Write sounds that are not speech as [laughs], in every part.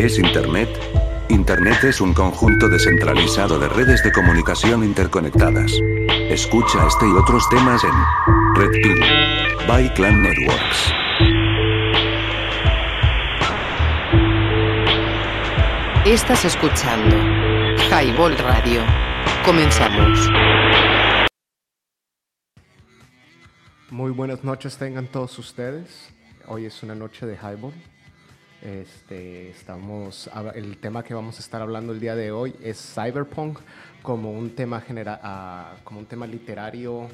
¿Qué es Internet? Internet es un conjunto descentralizado de redes de comunicación interconectadas. Escucha este y otros temas en Red Pill by Clan Networks. Estás escuchando Highball Radio. Comenzamos. Muy buenas noches tengan todos ustedes. Hoy es una noche de Highball. Este, estamos, el tema que vamos a estar hablando el día de hoy es cyberpunk como un tema genera, ah, como un tema literario,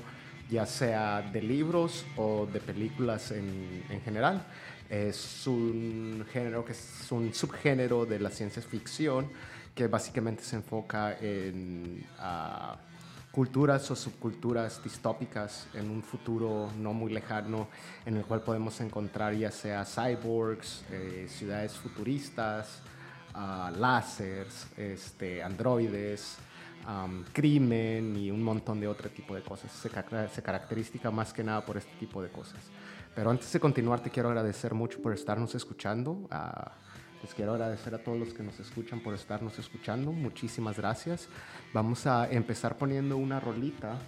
ya sea de libros o de películas en, en general. Es un género que es un subgénero de la ciencia ficción que básicamente se enfoca en uh, culturas o subculturas distópicas en un futuro no muy lejano en el cual podemos encontrar ya sea cyborgs, eh, ciudades futuristas, uh, láseres, este, androides, um, crimen y un montón de otro tipo de cosas. Se, caracteriza más que nada por este tipo de cosas. Pero antes de continuar, te quiero agradecer mucho por estarnos escuchando. Uh, les quiero agradecer a todos los que nos escuchan por estarnos escuchando. Muchísimas gracias. Vamos a empezar poniendo una rolita.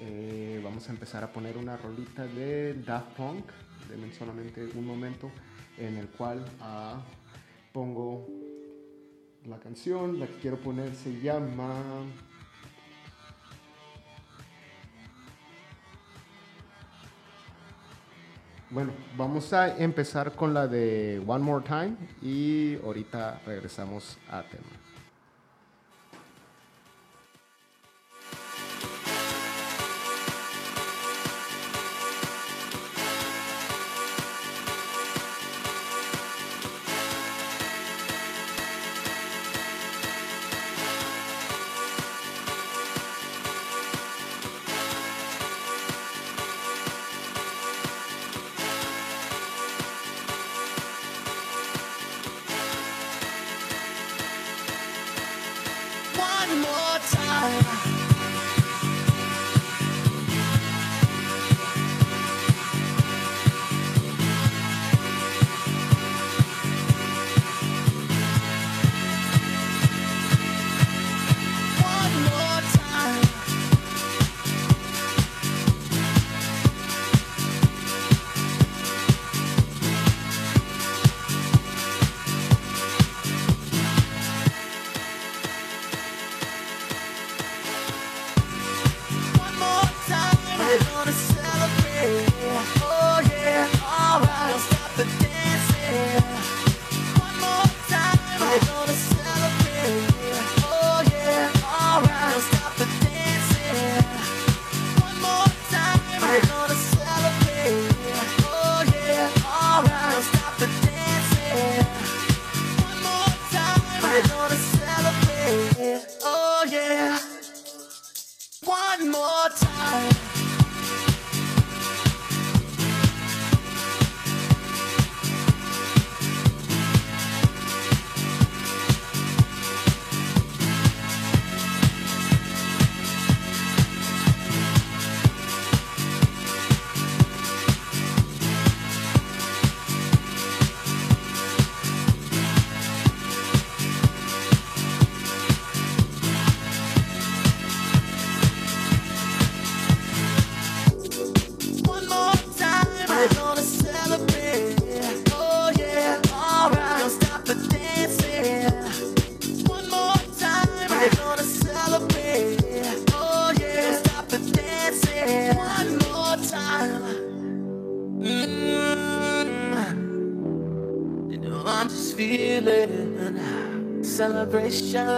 Eh, vamos a empezar a poner una rolita de Daft Punk. Denme solamente un momento en el cual uh, pongo la canción. La que quiero poner se llama Bueno, vamos a empezar con la de One More Time y ahorita regresamos a tema. Celebration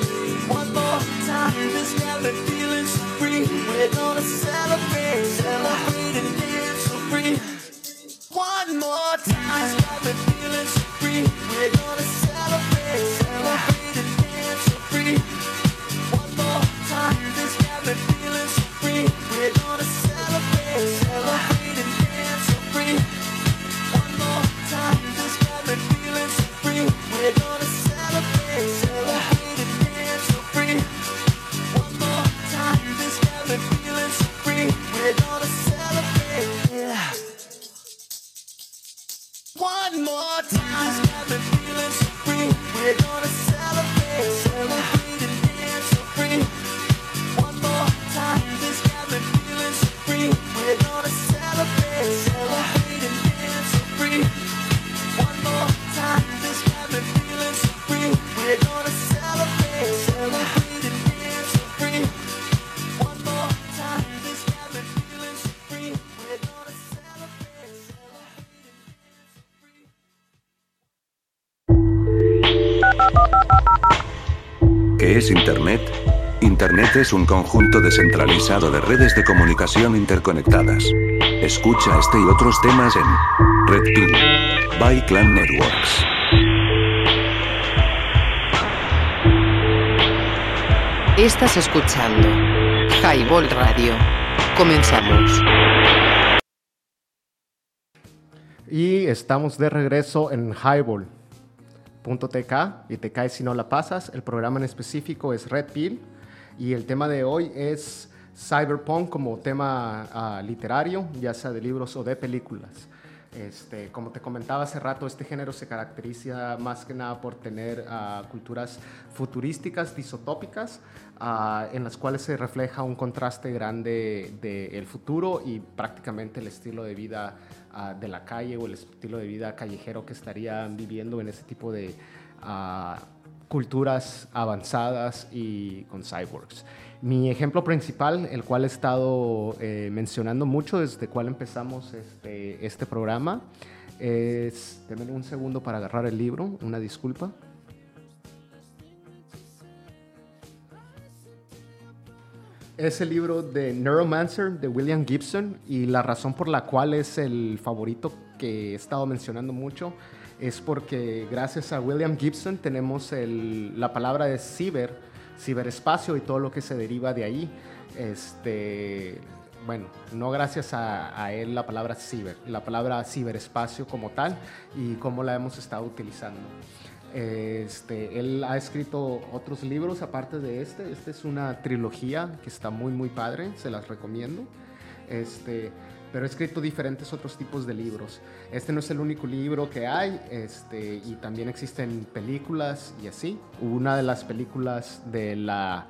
One more time. Got me feeling so free. We're gonna celebrate, celebrate and dance so free. One more time. Got me feeling so free. We're gonna celebrate, Internet? Internet es un conjunto descentralizado de redes de comunicación interconectadas. Escucha este y otros temas en Red Pill by Clan Networks. Estás escuchando Highball Radio. Comenzamos. Y estamos de regreso en Highball.tk y te caes si no la pasas. El programa en específico es Red Pill y el tema de hoy es Cyberpunk como tema ah, literario, ya sea de libros o de películas. Este, como te comentaba hace rato, este género se caracteriza más que nada por tener ah, culturas futurísticas, disotópicas, ah, en las cuales se refleja un contraste grande del futuro y prácticamente el estilo de vida de la calle o el estilo de vida callejero que estarían viviendo en ese tipo de ah, culturas avanzadas y con cyborgs. Mi ejemplo principal, el cual he estado eh, mencionando mucho desde cual empezamos este, este programa, es... Denme un segundo para agarrar el libro, una disculpa. Es el libro de Neuromancer de William Gibson y la razón por la cual es el favorito que he estado mencionando mucho es porque gracias a William Gibson tenemos la palabra de ciber, ciberespacio y todo lo que se deriva de ahí. Este, bueno, no gracias a, a él la palabra ciber, la palabra ciberespacio como tal y cómo la hemos estado utilizando. Este, él ha escrito otros libros aparte de este. Este es una trilogía que está muy, muy padre, se las recomiendo. Este, pero he escrito diferentes otros tipos de libros. Este no es el único libro que hay, este, y también existen películas y así. Una de las películas de la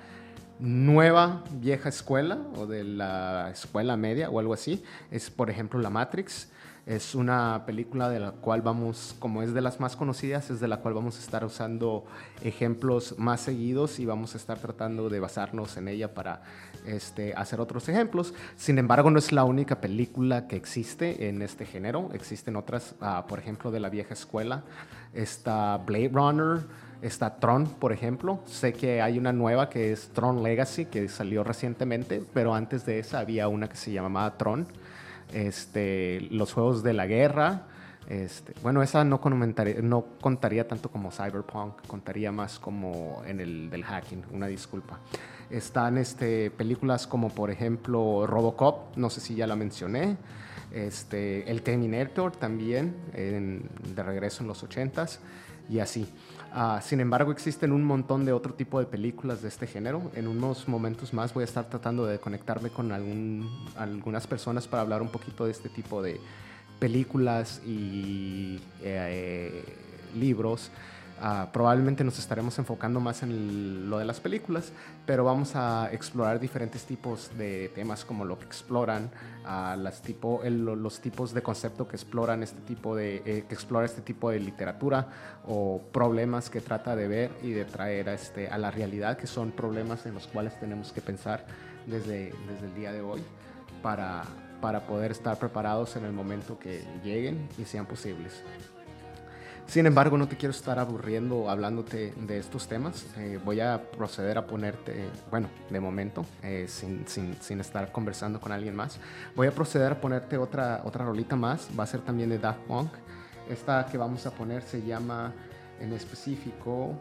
nueva vieja escuela o de la escuela media o algo así es, por ejemplo, La Matrix. Es una película de la cual vamos, como es de las más conocidas, es de la cual vamos a estar usando ejemplos más seguidos y vamos a estar tratando de basarnos en ella para este, hacer otros ejemplos. Sin embargo, no es la única película que existe en este género. Existen otras, ah, por ejemplo, de la vieja escuela. Está Blade Runner, está Tron, por ejemplo. Sé que hay una nueva que es Tron Legacy, que salió recientemente, pero antes de esa había una que se llamaba Tron este, los juegos de la guerra, Este, bueno, esa no, no contaría tanto como Cyberpunk, contaría más como en el del hacking, una disculpa. Están este, películas como por ejemplo Robocop, no sé si ya la mencioné, el Terminator también, de regreso en los 80s y así. Ah, sin embargo, existen un montón de otro tipo de películas de este género. En unos momentos más voy a estar tratando de conectarme con algún, algunas personas para hablar un poquito de este tipo de películas y eh, libros Ah, probablemente nos estaremos enfocando más en lo de las películas, pero vamos a explorar diferentes tipos de temas como lo que exploran, tipo, los tipos de concepto que exploran este tipo de, eh, que explora este tipo de literatura o problemas que trata de ver y de traer a, este, la realidad, que son problemas en los cuales tenemos que pensar desde, el día de hoy para poder estar preparados en el momento que lleguen y sean posibles. Sin embargo, no te quiero estar aburriendo hablándote de estos temas. Eh, voy a proceder a ponerte, bueno, de momento, eh, sin, sin, sin, estar conversando con alguien más, voy a proceder a ponerte otra, otra rolita más. Va a ser también de Daft Punk. Esta que vamos a poner se llama en específico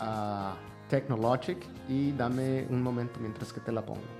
uh, Technologic y dame un momento mientras que te la pongo.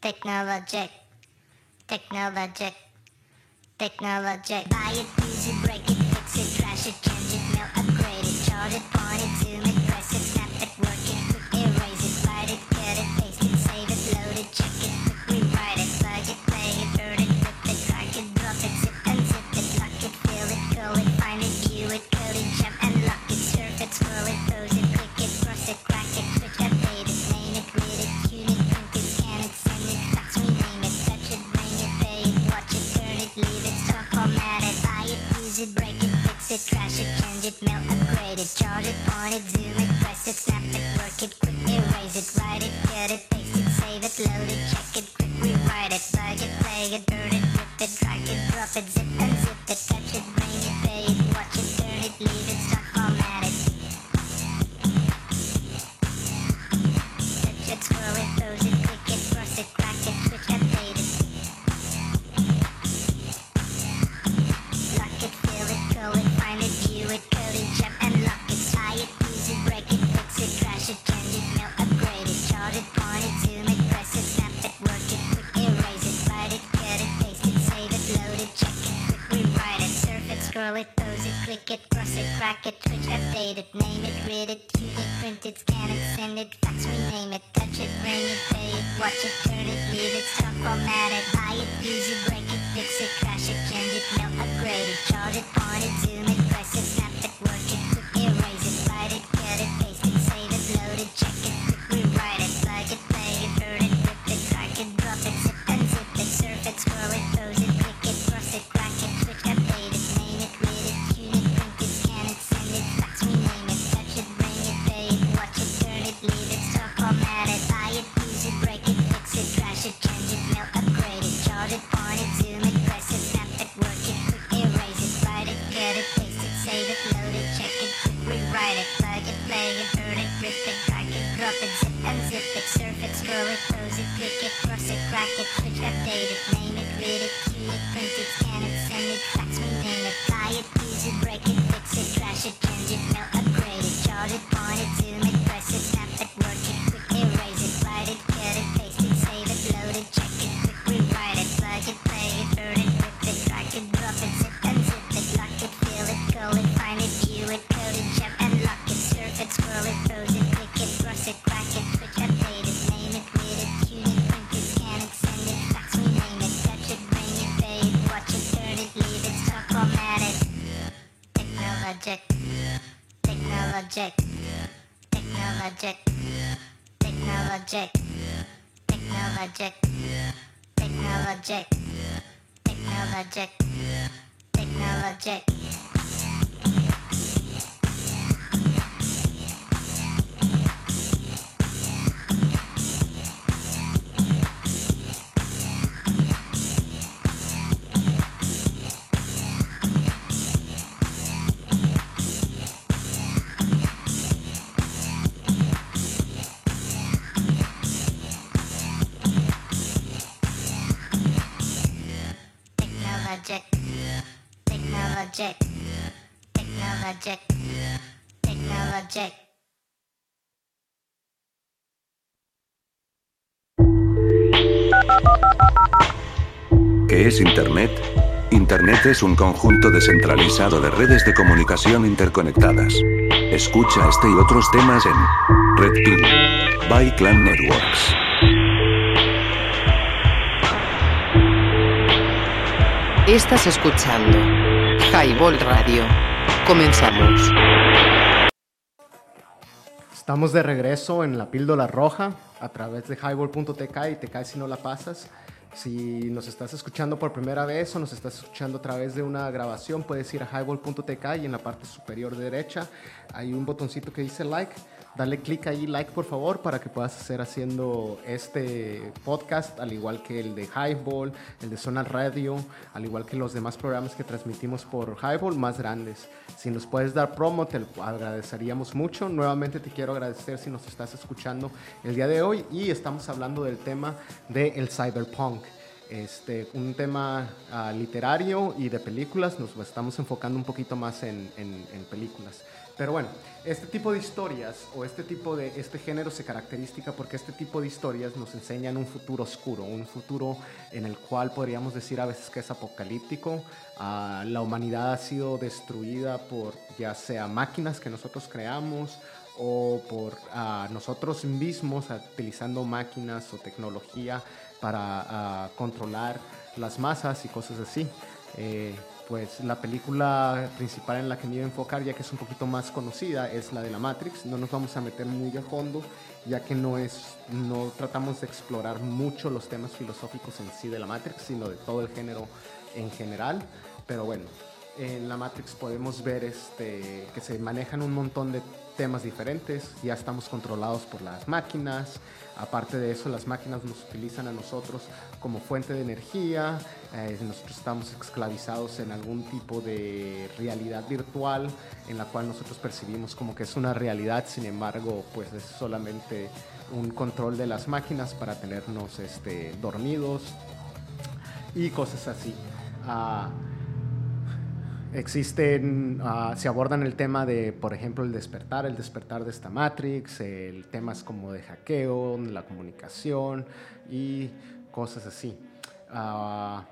technologic, technologic, technologic. Buy it, use it, break it, fix it, trash it, change it, mail, upgrade it, charge it, point it, zoom it, it, it, break it, fix it, trash it, change it, melt, upgrade it, charge it, point it, zoom it, press it, snap it, work it, quick erase it, write it, cut it, paste it, save it, load it, check it, quick rewrite it, plug it, play it, burn it, rip it, drag it, drop it, zip unzip surf it, pose it, click it, cross it, crack it, switch, update it, name it, read it, tune it, print it, scan it, send it, fax, rename it, touch it, bring it, pay it, watch it, turn it, leave it, stop, format it, buy it, use it, break it, fix it, crash it, change it, mail, upgrade it, charge it, point it, zoom it, press it, es Internet? Internet es un conjunto descentralizado de redes de comunicación interconectadas. Escucha este y otros temas en Red Pill by Clan Networks. Estás escuchando Highball Radio. Comenzamos. Estamos de regreso en la píldora roja a través de highball.tk y te caes si no la pasas. Si nos estás escuchando por primera vez o nos estás escuchando a través de una grabación, puedes ir a highball.tk y en la parte superior derecha hay un botoncito que dice like. Dale clic ahí, like por favor, para que puedas hacer haciendo este podcast, al igual que el de Highball, el de Zona Radio, al igual que los demás programas que transmitimos por Highball más grandes. Si nos puedes dar promo, te agradeceríamos mucho. Nuevamente te quiero agradecer si nos estás escuchando el día de hoy y estamos hablando del tema del cyberpunk. Este, un tema ah, literario y de películas, nos estamos enfocando un poquito más en películas. Pero bueno, este tipo de historias o este tipo de este género se caracteriza porque este tipo de historias nos enseñan un futuro oscuro, un futuro en el cual podríamos decir a veces que es apocalíptico. Ah, la humanidad ha sido destruida por ya sea máquinas que nosotros creamos o por ah, nosotros mismos utilizando máquinas o tecnología para ah, controlar las masas y cosas así. Eh, pues la película principal en la que me iba a enfocar, ya que es un poquito más conocida, es la de la Matrix. No nos vamos a meter muy a fondo, ya que no es, no tratamos de explorar mucho los temas filosóficos en sí de la Matrix, sino de todo el género en general. Pero bueno, en la Matrix podemos ver este, que se manejan un montón de temas diferentes. Ya estamos controlados por las máquinas. Aparte de eso, las máquinas nos utilizan a nosotros como fuente de energía. eh, nosotros estamos esclavizados en algún tipo de realidad virtual en la cual nosotros percibimos como que es una realidad. Sin embargo, pues es solamente un control de las máquinas para tenernos este, dormidos y cosas así. Ah, Existen, ah, se abordan el tema de, por ejemplo, el despertar, el despertar de esta Matrix, el temas como de hackeo, la comunicación y cosas así. Ah,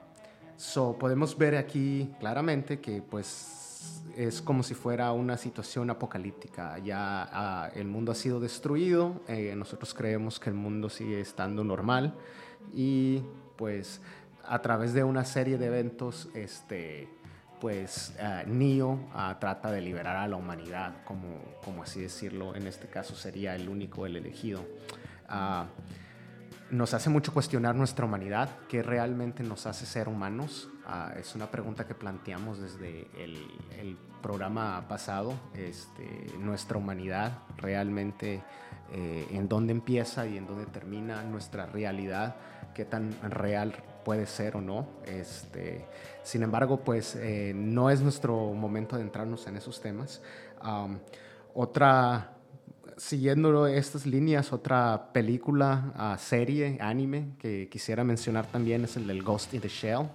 so, podemos ver aquí claramente que pues es como si fuera una situación apocalíptica. Ya ah, el mundo ha sido destruido, eh, nosotros creemos que el mundo sigue estando normal y pues a través de una serie de eventos, este, pues ah, Neo trata de liberar a la humanidad, como, como así decirlo, en este caso sería el único, el elegido. Nos hace mucho cuestionar nuestra humanidad, qué realmente nos hace ser humanos. Ah, es una pregunta que planteamos desde el, programa pasado, este, nuestra humanidad realmente eh, en dónde empieza y en dónde termina nuestra realidad, qué tan real puede ser o no. Este, sin embargo, pues eh, no es nuestro momento de entrarnos en esos temas. Otra, siguiendo estas líneas, otra película, ah, serie, anime que quisiera mencionar también es el del Ghost in the Shell.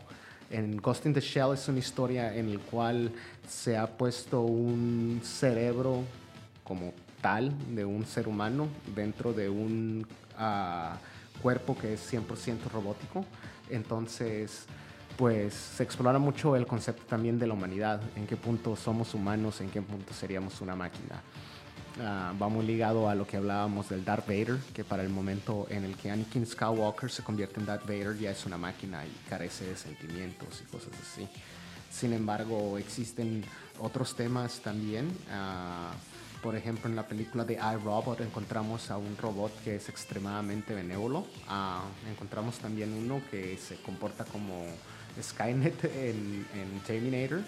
En Ghost in the Shell es una historia en la cual se ha puesto un cerebro como tal de un ser humano dentro de un ah, cuerpo que es 100% robótico. Entonces, pues se explora mucho el concepto también de la humanidad, en qué punto somos humanos, en qué punto seríamos una máquina. Ah, va muy ligado a lo que hablábamos del Darth Vader, que para el momento en el que Anakin Skywalker se convierte en Darth Vader ya es una máquina y carece de sentimientos y cosas así. Sin embargo, existen otros temas también, ah, por ejemplo, en la película de iRobot encontramos a un robot que es extremadamente benévolo. Ah, encontramos también uno que se comporta como Skynet en Terminator,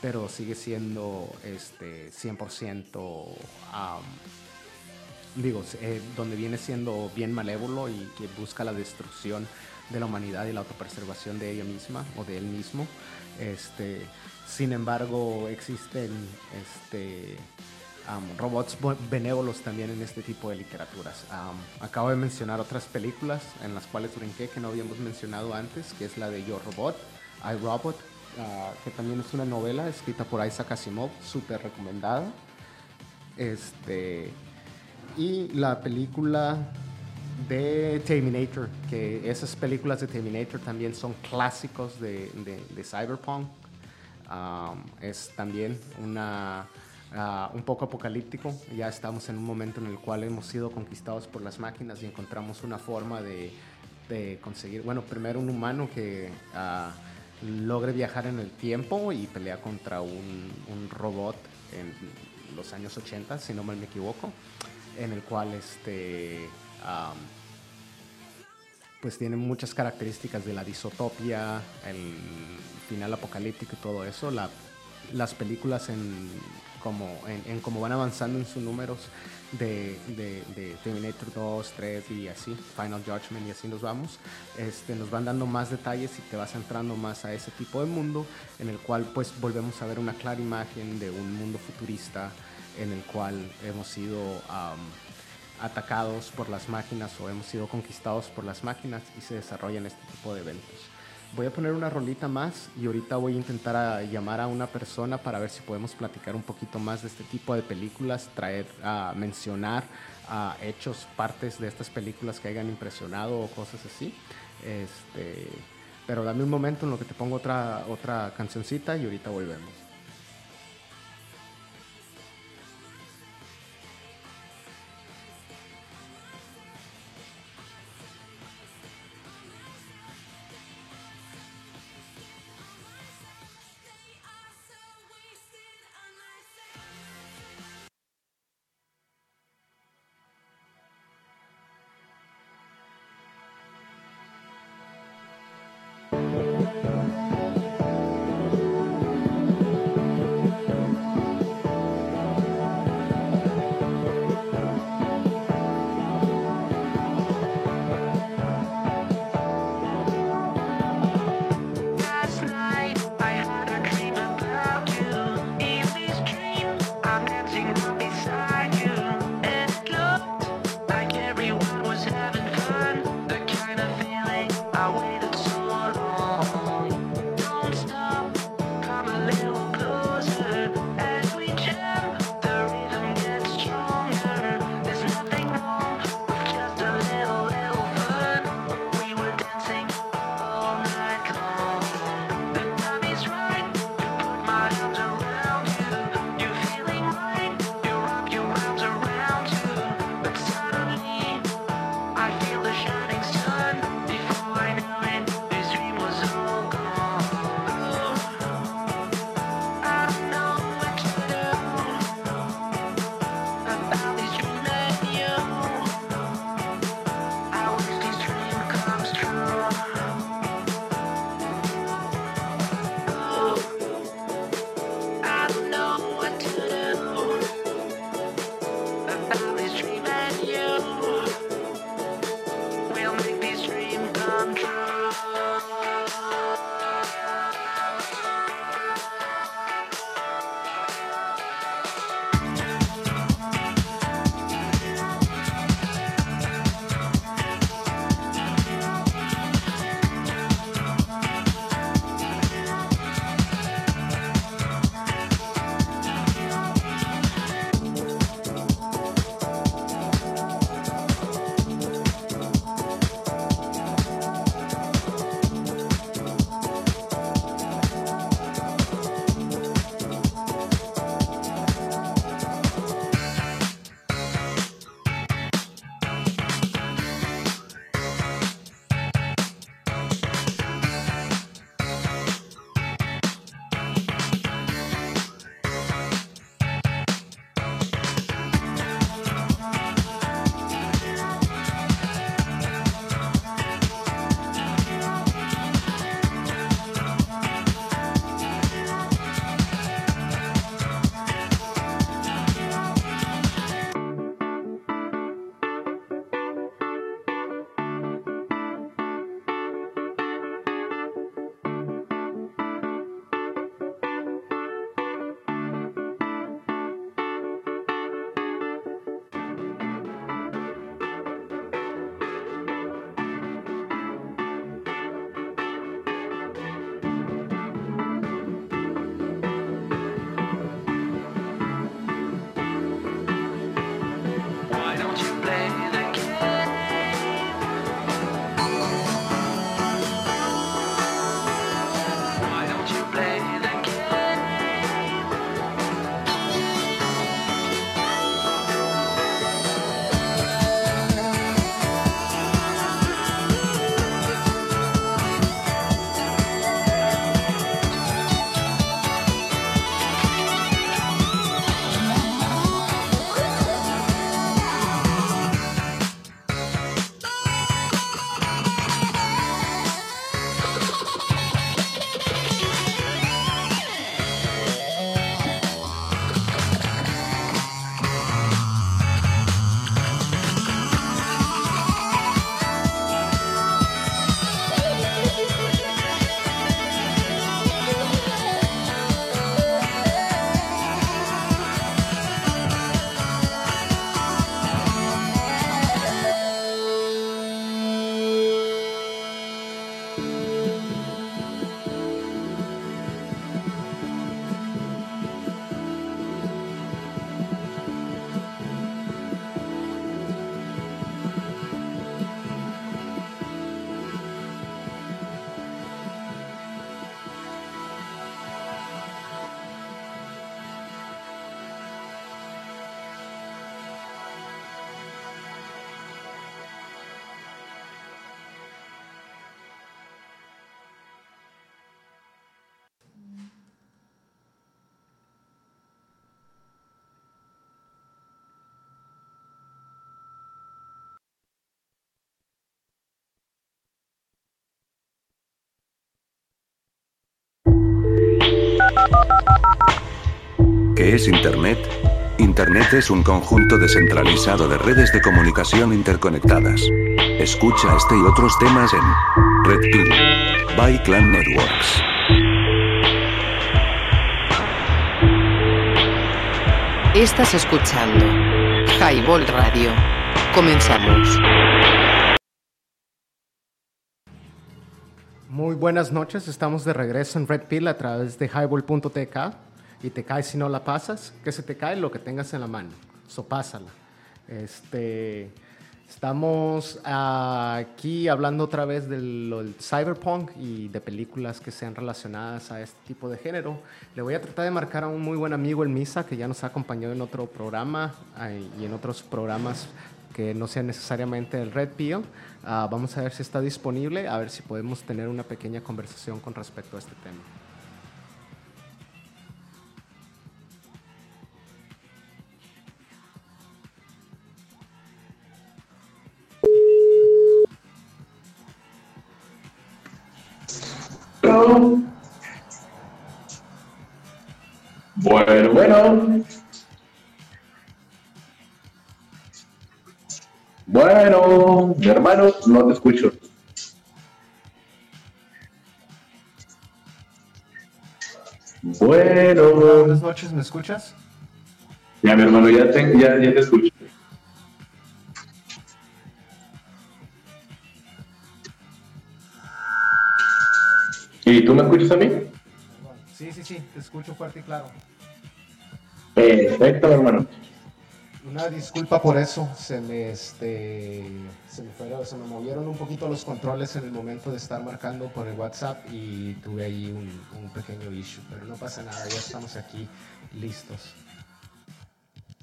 pero sigue siendo este 100% am, digo, eh, donde viene siendo bien malévolo y que busca la destrucción de la humanidad y la autopreservación de ella misma o de él mismo. Este, sin embargo, existen este, robots benévolos también en este tipo de literaturas. Acabo de mencionar otras películas en las cuales brinqué que no habíamos mencionado antes, que es la de Yo Robot, I Robot, ah, que también es una novela escrita por Isaac Asimov, súper recomendada. Este, y la película de Terminator, que esas películas de Terminator también son clásicos de, de- Cyberpunk. Es también una, ah, un poco apocalíptico. Ya estamos en un momento en el cual hemos sido conquistados por las máquinas y encontramos una forma de, de conseguir, bueno, primero un humano que ah, logre viajar en el tiempo y pelea contra un, robot en los años 80, si no mal me equivoco, en el cual este, pues tiene muchas características de la disotopia, el final apocalíptico y todo eso. La- las películas en como en, en cómo van avanzando en sus números de, Terminator 2, 3 y así, Final Judgment y así nos vamos, este, nos van dando más detalles y te vas entrando más a ese tipo de mundo en el cual pues volvemos a ver una clara imagen de un mundo futurista en el cual hemos sido atacados por las máquinas o hemos sido conquistados por las máquinas y se desarrollan este tipo de eventos. Voy a poner una rolita más y ahorita voy a intentar a llamar a una persona para ver si podemos platicar un poquito más de este tipo de películas, traer a mencionar a hechos, partes de estas películas que hayan impresionado o cosas así. Este, pero dame un momento en lo que te pongo otra, otra cancioncita y ahorita volvemos. ¿Qué es Internet? Internet es un conjunto descentralizado de redes de comunicación interconectadas. Escucha este y otros temas en Red Pill by Clan Networks. Estás escuchando Highball Radio. Comenzamos. Muy buenas noches, estamos de regreso en Red Pill a través de highball.tk y te cae si no la pasas, que se te cae lo que tengas en la mano, so pásala. Este, estamos aquí hablando otra vez lo del cyberpunk y de películas que sean relacionadas a este tipo de género. Le voy a tratar de marcar a un muy buen amigo, el Misa, que ya nos ha acompañado en otro programa ay, y en otros programas que no sean necesariamente el Red Pill. Ah, vamos a ver si está disponible, a ver si podemos tener una pequeña conversación con respecto a este tema. Bueno, bueno. Bueno, mi hermano, no te escucho. Bueno. Buenas noches, ¿me escuchas? Ya, mi hermano, ya te, ya, ya te escucho. ¿Y tú me escuchas a mí? Sí, sí, sí, te escucho fuerte y claro. Perfecto, mi hermano. Una disculpa por eso, se me, este, se me, fueron- se me movieron un poquito los controles en el momento de estar marcando por el WhatsApp y tuve ahí un, un pequeño issue, pero no pasa nada, ya estamos aquí listos.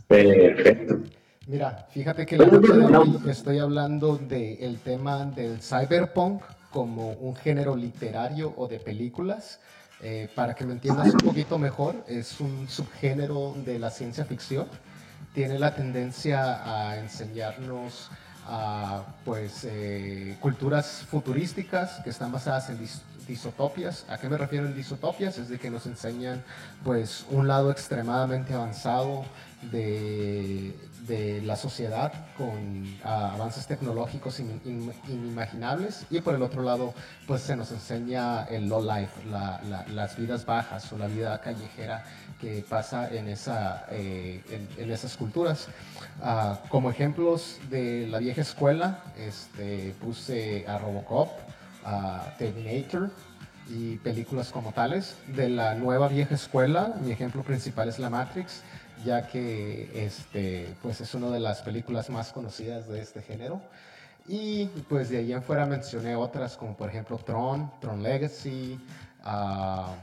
Perfecto. Mira, fíjate que la noche de hoy estoy hablando del tema del cyberpunk como un género literario o de películas. Eh, para que me entiendas un poquito mejor, es un subgénero de la ciencia ficción. Tiene la tendencia a enseñarnos a, pues, eh, culturas futurísticas que están basadas en dis- disotopias. ¿A qué me refiero en disotopias? Es de que nos enseñan pues, un lado extremadamente avanzado de, de la sociedad con ah, avances tecnológicos in- in- inimaginables y por el otro lado pues se nos enseña el low life, la- la- las vidas bajas o la vida callejera que pasa en, esa, eh, en, en esas culturas. Ah, como ejemplos de la vieja escuela este, puse a Robocop, a Terminator, y películas como tales. De la nueva vieja escuela, mi ejemplo principal es La Matrix, ya que este, pues es una de las películas más conocidas de este género. Y pues de ahí en fuera mencioné otras como por ejemplo Tron, Tron Legacy, ah,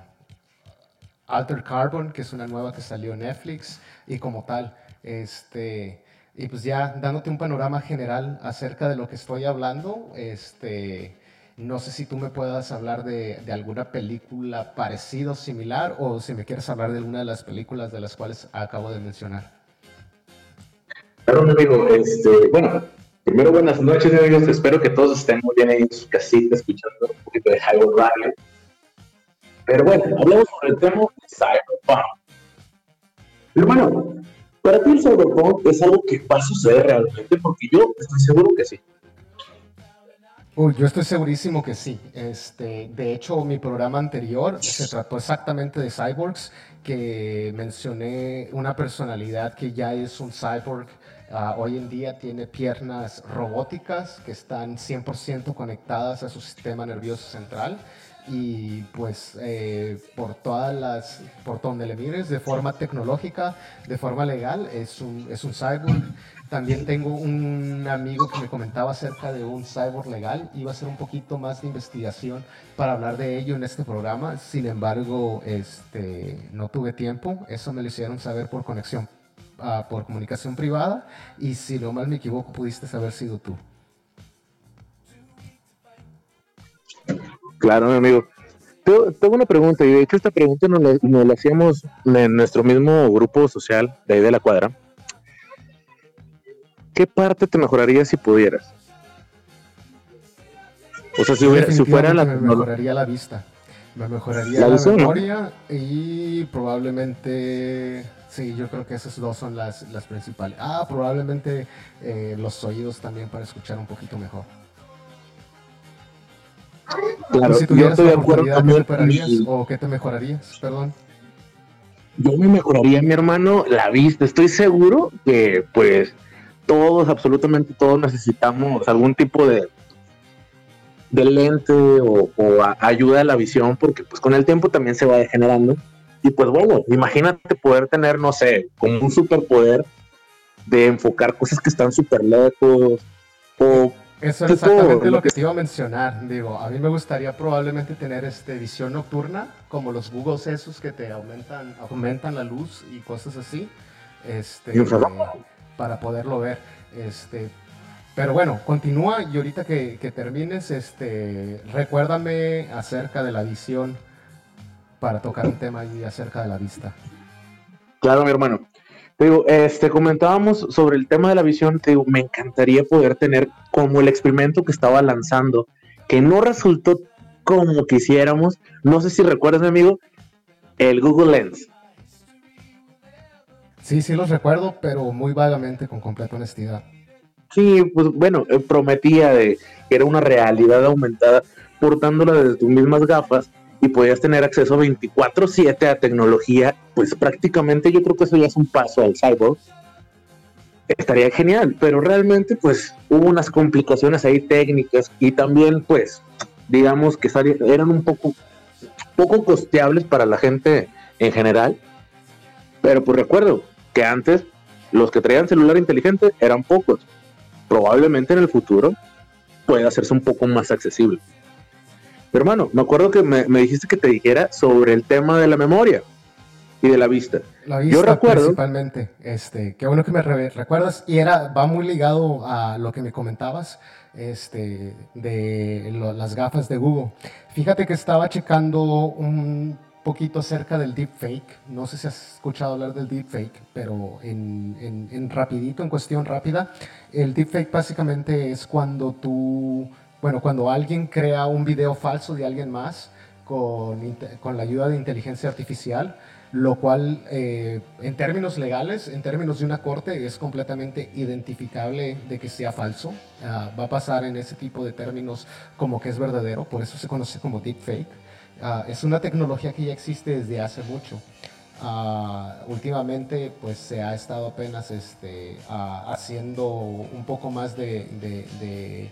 Alter Carbon, que es una nueva que salió en Netflix, y como tal, este, y pues ya dándote un panorama general acerca de lo que estoy hablando, este, no sé si tú me puedas hablar de, de alguna película parecida o similar, o si me quieres hablar de alguna de las películas de las cuales acabo de mencionar. Claro, mi amigo, este, bueno, primero buenas noches, mi amigos. Espero que todos estén muy bien ahí en su casita escuchando un poquito de Highway Radio. Pero bueno, hablemos sobre el tema Cyberpunk. Hermano, para ti el Cyberpunk es algo que va a suceder realmente, porque yo estoy seguro que sí. Uy, yo estoy segurísimo que sí. Este, de hecho, mi programa anterior se trató exactamente de cyborgs, que mencioné una personalidad que ya es un cyborg. ah, hoy en día tiene piernas robóticas que están 100% conectadas a su sistema nervioso central y pues eh, por todas las, por donde le mires, de forma tecnológica, de forma legal, es un, es un cyborg. También tengo un amigo que me comentaba acerca de un cyborg legal. Iba a hacer un poquito más de investigación para hablar de ello en este programa. Sin embargo, este, no tuve tiempo. Eso me lo hicieron saber por conexión, ah, por comunicación privada. Y si no mal me equivoco, pudiste haber sido tú. Claro, mi amigo. Tengo, tengo una pregunta, y de hecho esta pregunta nos la, nos la hacíamos en nuestro mismo grupo social de ahí de la cuadra. ¿Qué parte te mejoraría si pudieras? O sea, si, hubiera, si fuera la me mejoraría la vista. Me mejoraría La la, visión, ¿no? memoria y probablemente Sí, yo creo que esas dos son las, las principales. Ah, probablemente eh, los oídos también para escuchar un poquito mejor. Claro, si yo estoy de acuerdo oportunidad, ¿qué también. y o qué te mejorarías? Perdón. Yo me mejoraría, mi hermano, la vista. Estoy seguro que, pues, todos, absolutamente todos, necesitamos algún tipo de, de lente o, o a- ayuda a la visión, porque, pues, con el tiempo también se va degenerando. Y, pues, bueno, imagínate poder tener, no sé, como un superpoder de enfocar cosas que están súper lejos o Eso es exactamente lo lo que que- te iba a mencionar. Digo, a mí me gustaría probablemente tener este visión nocturna, como los Googles esos que te aumentan, aumentan la luz y cosas así, este, Infrarrojo. para poderlo ver. Este, pero bueno, continúa y ahorita que, que termines, este, recuérdame acerca de la visión para tocar un tema ahí acerca de la vista. Claro, mi hermano. Te digo, este, comentábamos sobre el tema de la visión, te digo, me encantaría poder tener como el experimento que estaba lanzando, que no resultó como quisiéramos. No sé si recuerdas, mi amigo, el Google Lens. Sí, sí los recuerdo, pero muy vagamente, con completa honestidad. Sí, pues bueno, eh, prometía de que era una realidad aumentada portándola desde tus mismas gafas y podías tener acceso 24/7 a tecnología, pues prácticamente yo creo que eso ya es un paso al cyborg. Estaría genial, pero realmente pues hubo unas complicaciones ahí técnicas y también pues digamos que eran un poco poco costeables para la gente en general. Pero pues recuerdo que antes los que traían celular inteligente eran pocos probablemente en el futuro pueda hacerse un poco más accesible. Pero, hermano, me acuerdo que me, me dijiste que te dijera sobre el tema de la memoria y de la vista. La vista recuerdo- principalmente, este, qué bueno que me re- recuerdas y era va muy ligado a lo que me comentabas, este, de lo- las gafas de Google. Fíjate que estaba checando un poquito acerca del deepfake. No sé si has escuchado hablar del deepfake, pero en, en, en rapidito, en cuestión rápida, el deepfake básicamente es cuando tú, bueno, cuando alguien crea un video falso de alguien más con, con la ayuda de inteligencia artificial, lo cual eh, en términos legales, en términos de una corte, es completamente identificable de que sea falso. Ah, va a pasar en ese tipo de términos como que es verdadero, por eso se conoce como deepfake. Ah, es una tecnología que ya existe desde hace mucho. Ah, últimamente pues se ha estado apenas este, haciendo un poco más de, de- de-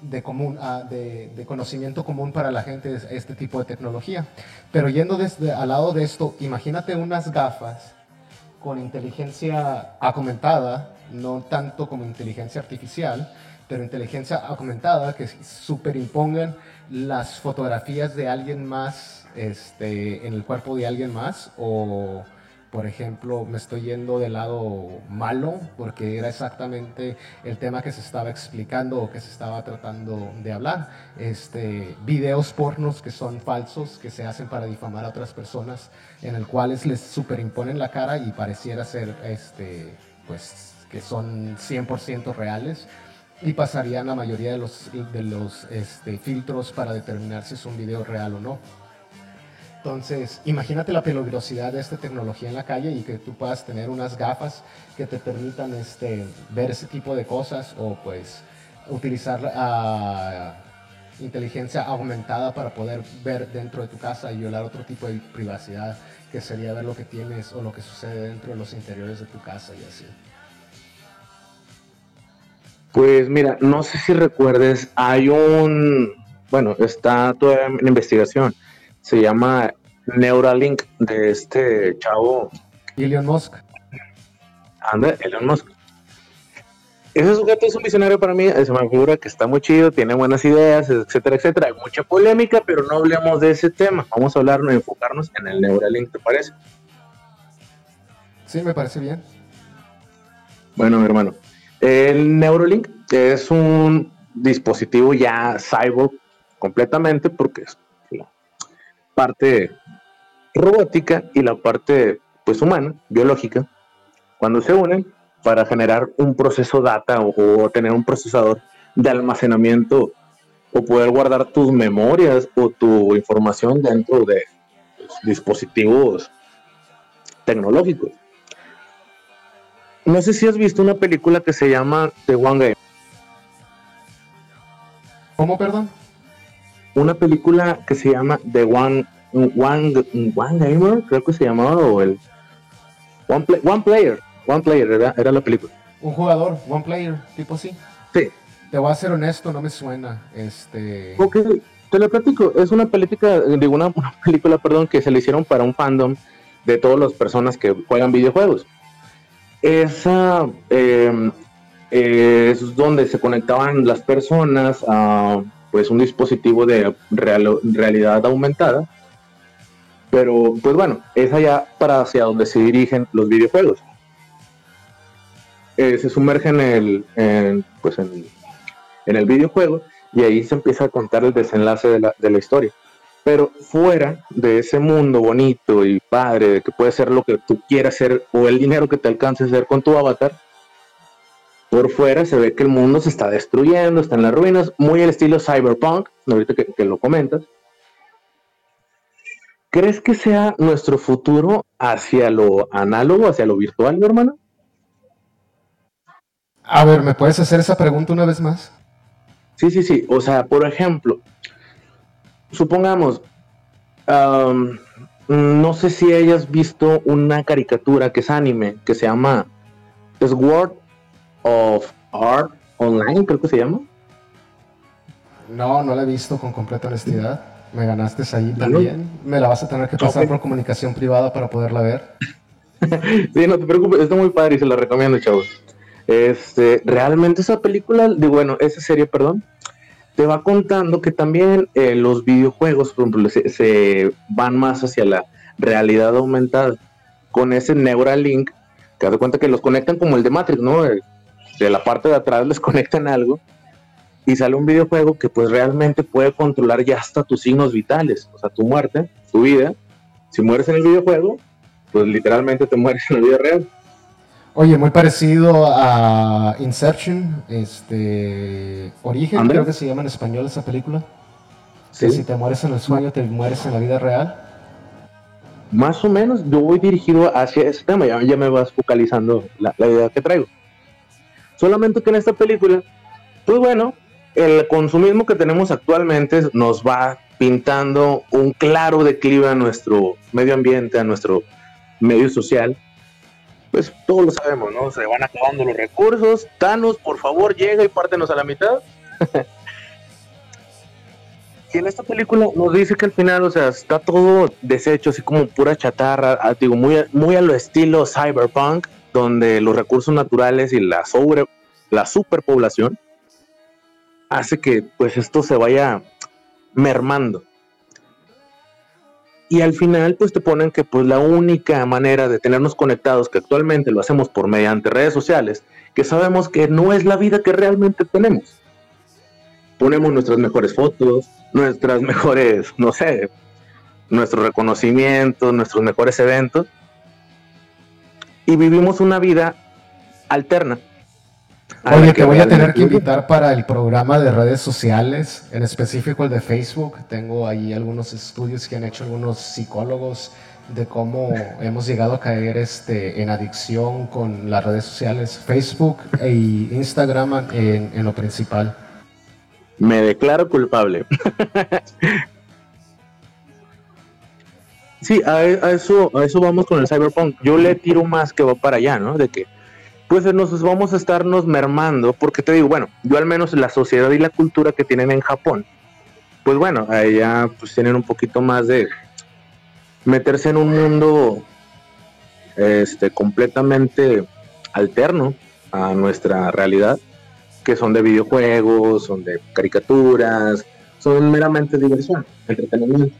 de común, ah, de, conocimiento común para la gente es este tipo de tecnología. Pero yendo desde al lado de esto, imagínate unas gafas con inteligencia aumentada, no tanto como inteligencia artificial, pero inteligencia aumentada que superimpongan las fotografías de alguien más este, en el cuerpo de alguien más o por ejemplo, me estoy yendo del lado malo porque era exactamente el tema que se estaba explicando o que se estaba tratando de hablar. Este, videos pornos que son falsos, que se hacen para difamar a otras personas, en el cuales les superimponen la cara y pareciera ser este, pues, que son 100% reales y pasarían la mayoría de los, de los este, filtros para determinar si es un video real o no. Entonces, imagínate la peligrosidad de esta tecnología en la calle y que tú puedas tener unas gafas que te permitan este, ver ese tipo de cosas o pues utilizar ah, inteligencia aumentada para poder ver dentro de tu casa y violar otro tipo de privacidad que sería ver lo que tienes o lo que sucede dentro de los interiores de tu casa y así. Pues mira, no sé si recuerdes, hay un, bueno, está todavía en investigación, se llama Neuralink de este chavo, Elon Musk. anda, Elon Musk. Ese sujeto es un visionario para mí, se me figura que está muy chido, tiene buenas ideas, etcétera, etcétera. Hay mucha polémica, pero no hablemos de ese tema. Vamos a hablar, enfocarnos en el Neuralink, ¿te parece? Sí, me parece bien. Bueno, mi hermano, el Neuralink es un dispositivo ya cyborg completamente porque es parte robótica y la parte pues humana, biológica, cuando se unen para generar un proceso data o, o tener un procesador de almacenamiento o poder guardar tus memorias o tu información dentro de pues, dispositivos tecnológicos. No sé si has visto una película que se llama The One Game. ¿Cómo, perdón? Una película que se llama The One, One, One Gamer, creo que se llamaba, o el One, One Player. One Player era, era la película. Un jugador, one player, tipo así. Sí. Te voy a ser honesto, no me suena. Este. Ok, te lo platico. Es una película, digo, una, una película, perdón, que se le hicieron para un fandom de todas las personas que juegan videojuegos. Esa eh, es donde se conectaban las personas a pues un dispositivo de real- realidad aumentada. Pero, pues bueno, es allá para hacia donde se dirigen los videojuegos. Eh, se sumergen en el, en, pues en, el videojuego y ahí se empieza a contar el desenlace de la, historia. Pero fuera de ese mundo bonito y padre, que puede ser lo que tú quieras hacer o el dinero que te alcance a hacer con tu avatar, por fuera se ve que el mundo se está destruyendo, está en las ruinas, muy al estilo cyberpunk, ahorita que lo comentas. ¿Crees que sea nuestro futuro hacia lo análogo, hacia lo virtual, mi hermano? A ver, ¿me puedes hacer esa pregunta una vez más? Sí, sí, sí. O sea, por ejemplo, supongamos, am, no sé si hayas visto una caricatura que es anime, que se llama Sword of Art Online, creo que se llama. No, no la he visto con completa honestidad. Me ganaste ahí también. Me la vas a tener que pasar por comunicación privada para poderla ver. [laughs] Sí, no te preocupes, está muy padre y se la recomiendo, chavos. Este, realmente esa película, de bueno, esa serie, perdón, te va contando que también eh, los videojuegos, por ejemplo, se, se van más hacia la realidad aumentada con ese Neuralink, que haz de cuenta que los conectan como el de Matrix, ¿no? Eh, De la parte de atrás les [laughs] conectan algo y sale un videojuego que pues realmente puede controlar ya hasta tus signos vitales, o sea, tu muerte, tu vida. Si mueres en el videojuego, pues literalmente te mueres en la vida real. Oye, muy parecido a Inception, este Origen, Ándale. creo que se llama en español esa película. Que Sí. si te mueres en el sueño, te mueres en la vida real. Más o menos yo voy dirigido hacia ese tema, ya, ya me vas focalizando la, la idea que traigo. Solamente que en esta película, pues bueno, el consumismo que tenemos actualmente nos va pintando un claro declive a nuestro medio ambiente, a nuestro medio social. Pues todos lo sabemos, ¿no? Se van acabando los recursos. Thanos, por favor, llega y pártenos a la mitad. [laughs] Y en esta película nos dice que al final, o sea, está todo deshecho, así como pura chatarra, ah, digo, muy, muy a lo estilo cyberpunk, donde los recursos naturales y la sobre, la superpoblación hace que pues esto se vaya mermando. Y al final pues te ponen que pues la única manera de tenernos conectados, que actualmente lo hacemos por mediante redes sociales, que sabemos que no es la vida que realmente tenemos. Ponemos nuestras mejores fotos, nuestras mejores, no sé, nuestros reconocimientos, nuestros mejores eventos. Y vivimos una vida alterna. Oye, que te voy a tener que invitar para el programa de redes sociales, en específico el de Facebook. Tengo ahí algunos estudios que han hecho algunos psicólogos de cómo hemos llegado a caer este, en adicción con las redes sociales, Facebook e Instagram en, en lo principal. Me declaro culpable. sí, a, a eso, a eso vamos con el cyberpunk. Yo le tiro más que va para allá, ¿no? De que, pues nos vamos a estarnos mermando, porque te digo, bueno, yo al menos la sociedad y la cultura que tienen en Japón, pues bueno, allá pues tienen un poquito más de meterse en un mundo este completamente alterno a nuestra realidad que son de videojuegos, son de caricaturas, son meramente diversión, entretenimiento.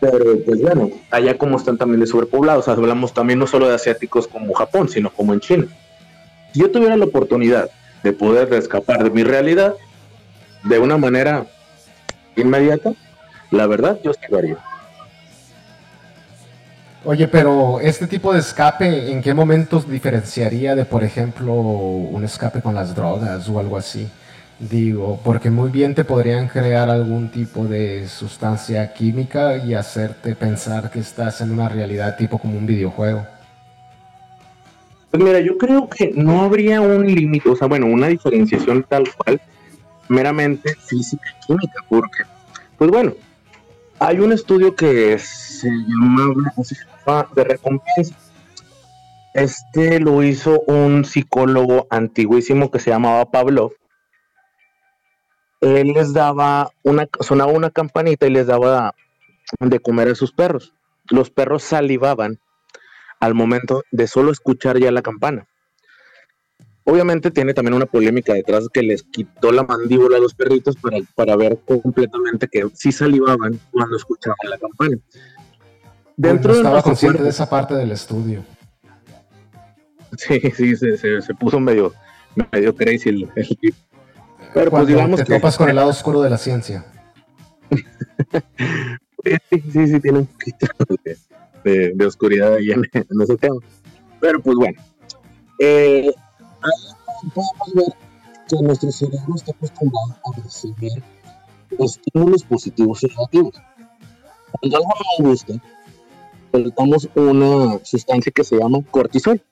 Pero pues bueno, allá como están también de sobrepoblados, hablamos también no solo de asiáticos como Japón, sino como en China. Si yo tuviera la oportunidad de poder escapar de mi realidad de una manera inmediata, la verdad yo sí lo haría. Oye, pero este tipo de escape, ¿en qué momentos diferenciaría de, por ejemplo, un escape con las drogas o algo así? Digo, porque muy bien te podrían crear algún tipo de sustancia química y hacerte pensar que estás en una realidad tipo como un videojuego. Pues mira, yo creo que no habría un límite, o sea, bueno, una diferenciación tal cual, meramente física y química, porque, pues bueno, hay un estudio que se llama, se llama de recompensa. Este lo hizo un psicólogo antiguísimo que se llamaba Pavlov. Él les daba una, sonaba una campanita y les daba de comer a sus perros. Los perros salivaban al momento de solo escuchar ya la campana. Obviamente tiene también una polémica detrás que les quitó la mandíbula a los perritos para, para ver completamente que sí salivaban cuando escuchaban la campana. Dentro no estaba consciente de esa parte del estudio. Sí, sí, se, se, puso medio, medio crazy el, el Pero pues digamos te que... topas con el lado oscuro de la ciencia. [laughs] sí, sí, sí, tiene un poquito de, de, oscuridad ahí en, en, ese tema. Pero pues bueno, eh, ahí podemos ver que nuestro cerebro está acostumbrado a recibir estímulos positivos y negativos. Cuando algo no nos gusta, soltamos una sustancia que se llama cortisol,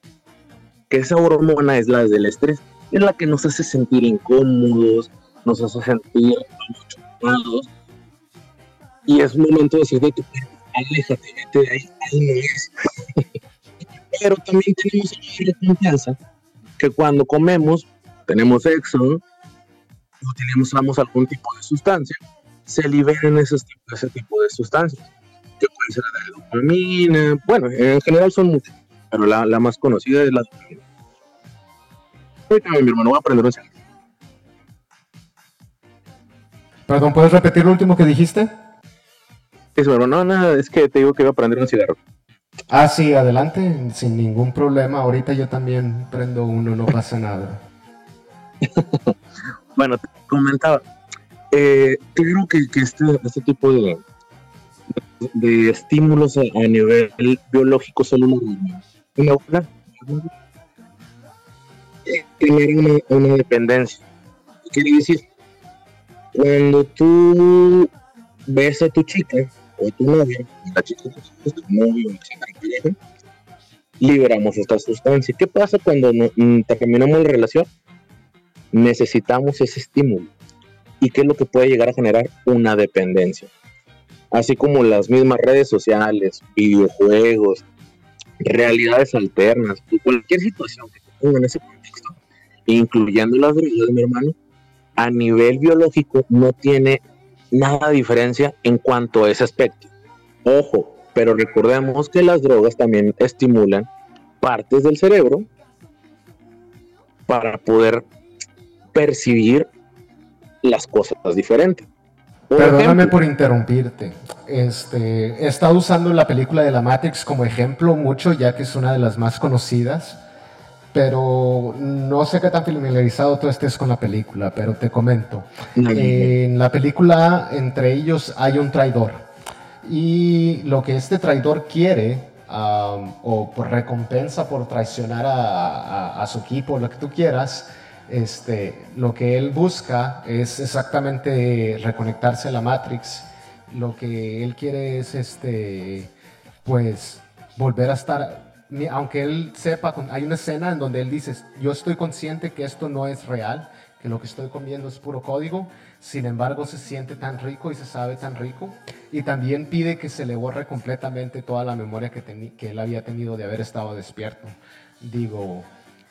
que esa hormona es la del estrés, es la que nos hace sentir incómodos, nos hace sentir chocados, y es momento de decir de tu aléjate, vete de ahí, ahí no es. [laughs] Pero también tenemos la confianza que cuando comemos, tenemos sexo, o tenemos usamos algún tipo de sustancia, se liberan ese tipo de sustancias, que pueden ser la dopamina, bueno, en general son muchas, pero la, la más conocida es la dopamina. Mi hermano va a aprender un Perdón, ¿puedes repetir lo último que dijiste? Sí, hermano, no, nada, es que te digo que iba a prender un cigarro. Ah, sí, adelante, sin ningún problema. Ahorita yo también prendo uno, no pasa nada. [laughs] bueno, te comentaba, eh, creo que, que este, este, tipo de, de estímulos a, nivel biológico son una, una, una, una dependencia. ¿Qué quiere decir? Cuando tú ves a tu chica o tu novia, la chica, tu novio, pareja, liberamos esta sustancia. ¿Qué pasa cuando no, mm, terminamos la relación? Necesitamos ese estímulo. ¿Y qué es lo que puede llegar a generar? Una dependencia. Así como las mismas redes sociales, videojuegos, realidades alternas, cualquier situación que en ese contexto, incluyendo las drogas de mi hermano, a nivel biológico no tiene nada de diferencia en cuanto a ese aspecto. Ojo, pero recordemos que las drogas también estimulan partes del cerebro para poder percibir las cosas diferentes. Perdóname por interrumpirte. Este, he estado usando la película de la Matrix como ejemplo mucho, ya que es una de las más conocidas pero no sé qué tan familiarizado tú estés con la película, pero te comento. en la película, entre ellos, hay un traidor. Y lo que este traidor quiere, o por recompensa por traicionar a, su equipo, lo que tú quieras, este, lo que él busca es exactamente reconectarse a la Matrix. Lo que él quiere es, este, pues, volver a estar aunque él sepa, hay una escena en donde él dice, yo estoy consciente que esto no es real, que lo que estoy comiendo es puro código, sin embargo se siente tan rico y se sabe tan rico, y también pide que se le borre completamente toda la memoria que, que él había tenido de haber estado despierto. Digo,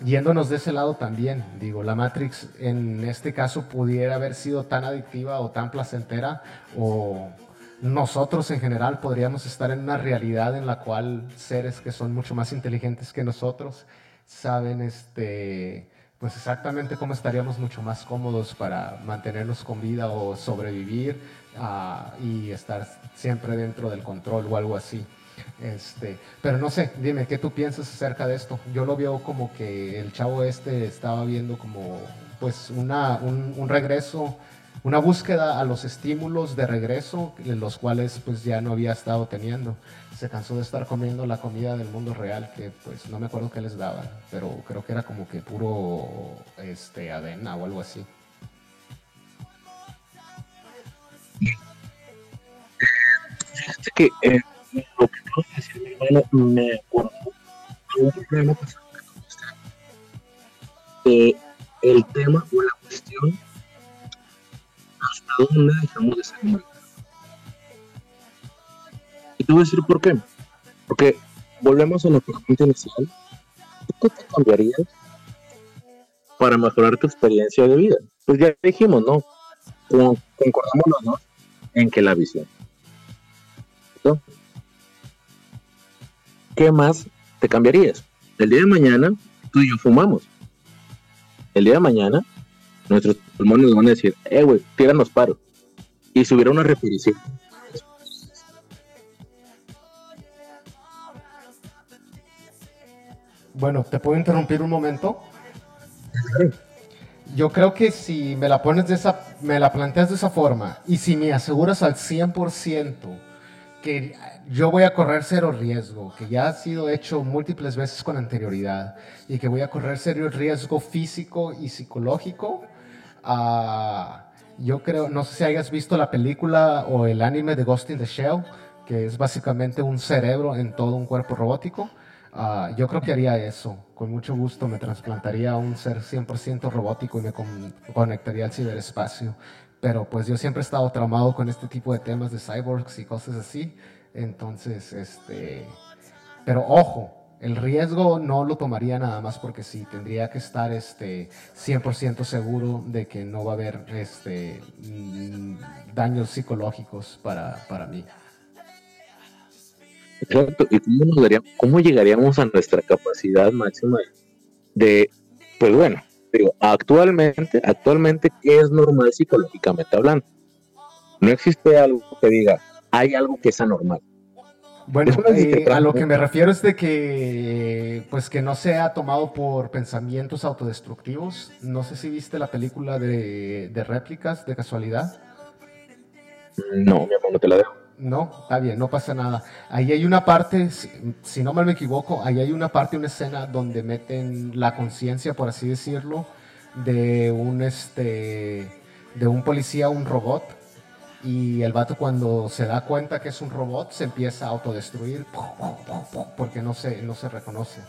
yéndonos de ese lado también, digo, la Matrix en este caso pudiera haber sido tan adictiva o tan placentera o nosotros en general podríamos estar en una realidad en la cual seres que son mucho más inteligentes que nosotros saben este pues exactamente cómo estaríamos mucho más cómodos para mantenernos con vida o sobrevivir ah, y estar siempre dentro del control o algo así. Este, pero no sé, dime, ¿qué tú piensas acerca de esto? Yo lo veo como que el chavo este estaba viendo como pues una, un, un regreso una búsqueda a los estímulos de regreso, los cuales pues ya no había estado teniendo. Se cansó de estar comiendo la comida del mundo real, que pues no me acuerdo qué les daba, pero creo que era como que puro este, avena o algo así. Fíjate que eh, lo que mi hermano, me de un problema eh, el tema o la hasta dónde dejamos de ser humanos. Y te voy a decir por qué. Porque volvemos a la pregunta inicial. ¿Qué te cambiarías para mejorar tu experiencia de vida? Pues ya dijimos, ¿no? Con- Concordamos los dos en que la visión. ¿no? ¿Qué más te cambiarías? El día de mañana, tú y yo fumamos. El día de mañana, nuestros pulmones van a decir, eh, güey, tíranos paro. Y si hubiera una repetición. Bueno, ¿te puedo interrumpir un momento? Yo creo que si me la pones de esa, me la planteas de esa forma y si me aseguras al 100% que yo voy a correr cero riesgo, que ya ha sido hecho múltiples veces con anterioridad y que voy a correr cero riesgo físico y psicológico, yo creo, no sé si hayas visto la película o el anime de Ghost in the Shell, que es básicamente un cerebro en todo un cuerpo robótico. Ah, yo creo que haría eso. Con mucho gusto me trasplantaría a un ser 100% robótico y me con- conectaría al ciberespacio. Pero pues yo siempre he estado traumado con este tipo de temas de cyborgs y cosas así. Entonces, este... Pero ojo, el riesgo no lo tomaría nada más porque sí, tendría que estar este, 100% seguro de que no va a haber este, mm, daños psicológicos para, para mí. Exacto. ¿Y cómo, nos daría- cómo llegaríamos a nuestra capacidad máxima de, pues bueno, digo, actualmente, actualmente, ¿qué es normal psicológicamente hablando? No existe algo que diga, hay algo que es anormal. Bueno, eh, a lo que me refiero es de que, pues que no sea tomado por pensamientos autodestructivos. No sé si viste la película de, de réplicas de casualidad. No, mi amor, no te la dejo. No, está bien, no pasa nada. Ahí hay una parte, si, si no mal me equivoco, ahí hay una parte, una escena donde meten la conciencia, por así decirlo, de un este, de un policía, un robot, y el vato cuando se da cuenta que es un robot se empieza a autodestruir porque no se, no se reconoce.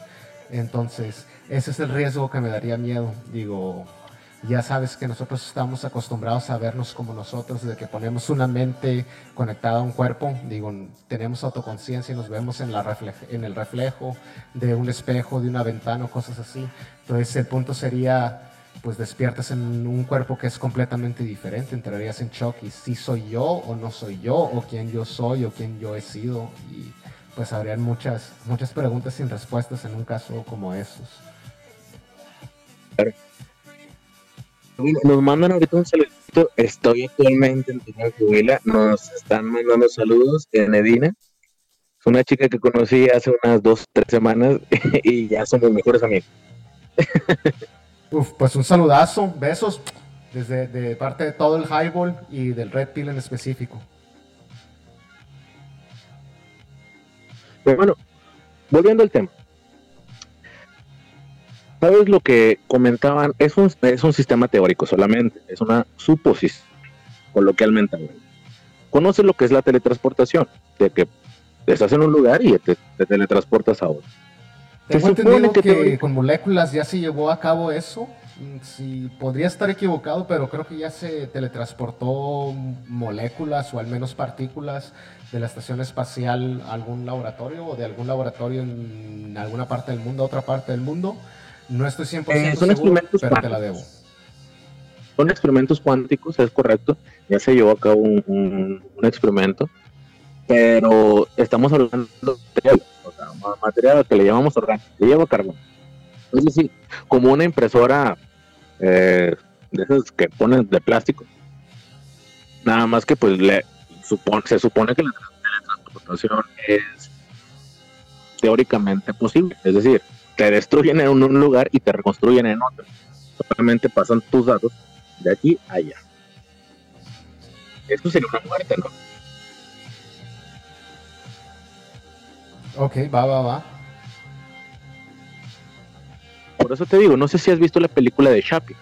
Entonces, ese es el riesgo que me daría miedo. Digo, ya sabes que nosotros estamos acostumbrados a vernos como nosotros, de que ponemos una mente conectada a un cuerpo, digo, tenemos autoconciencia y nos vemos en, la en el reflejo de un espejo, de una ventana cosas así. Entonces el punto sería, pues despiertas en un cuerpo que es completamente diferente, entrarías en shock y si soy yo o no soy yo, o quién yo soy o quién yo he sido, y pues habrían muchas, muchas preguntas sin respuestas en un caso como esos. Nos mandan ahorita un saludito. Estoy actualmente en Tumacuila. Nos están mandando saludos en Edina. Es una chica que conocí hace unas dos, tres semanas [laughs] y ya somos mejores amigos. [laughs] Uf, pues un saludazo, besos desde de parte de todo el highball y del Red Pill en específico. Bueno, volviendo al tema. ¿Sabes lo que comentaban? Es un, es un sistema teórico solamente, es una suposición, coloquialmente hablando. ¿Conoces lo que es la teletransportación? De que estás en un lugar y te teletransportas a otro. Tengo entendido que con moléculas ya se llevó a cabo eso. Sí, podría estar equivocado, pero creo que ya se teletransportó moléculas o al menos partículas de la estación espacial a algún laboratorio o de algún laboratorio en alguna parte del mundo a otra parte del mundo. No estoy 100% Eh, son seguro, experimentos pero te la debo. Son experimentos cuánticos, es correcto. Ya se llevó a cabo un, un- un experimento, pero estamos hablando de o sea, ma- material que le llamamos orgánico, le lleva carbón. Es decir, como una impresora eh, de esas que ponen de plástico. Nada más que pues le supone, se supone que la teletransportación es teóricamente posible. Es decir, te destruyen en un lugar y te reconstruyen en otro. Solamente pasan tus datos de aquí a allá. Esto sería una muerte, ¿no? Ok, va, va, va. Por eso te digo, no sé si has visto la película de Chappie.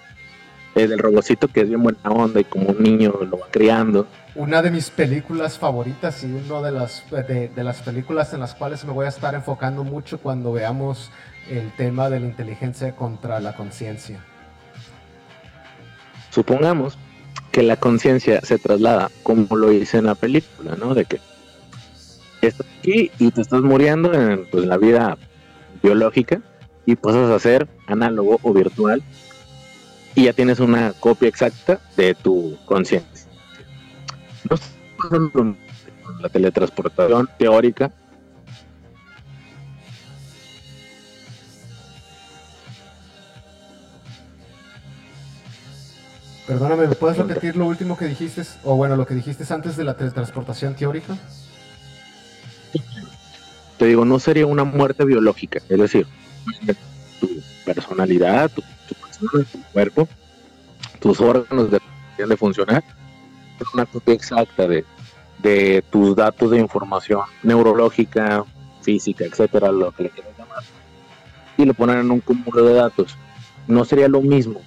eh, del robocito que es bien buena onda y como un niño lo va criando. Una de mis películas favoritas y una de las, de, de las películas en las cuales me voy a estar enfocando mucho cuando veamos el tema de la inteligencia contra la conciencia. Supongamos que la conciencia se traslada como lo hice en la película, ¿no? De que estás aquí y te estás muriendo en pues, la vida biológica y pasas a ser análogo o virtual y ya tienes una copia exacta de tu conciencia. No la teletransportación teórica. Perdóname, ¿me puedes repetir lo último que dijiste? O bueno, lo que dijiste antes de la teletransportación teórica. Digo, no sería una muerte biológica, es decir, tu personalidad, tu, persona, tu cuerpo, tus órganos de funcionar, una copia exacta de, de tus datos de información neurológica, física, etcétera, lo que le quieras llamar, y lo ponen en un cúmulo de datos. No sería lo mismo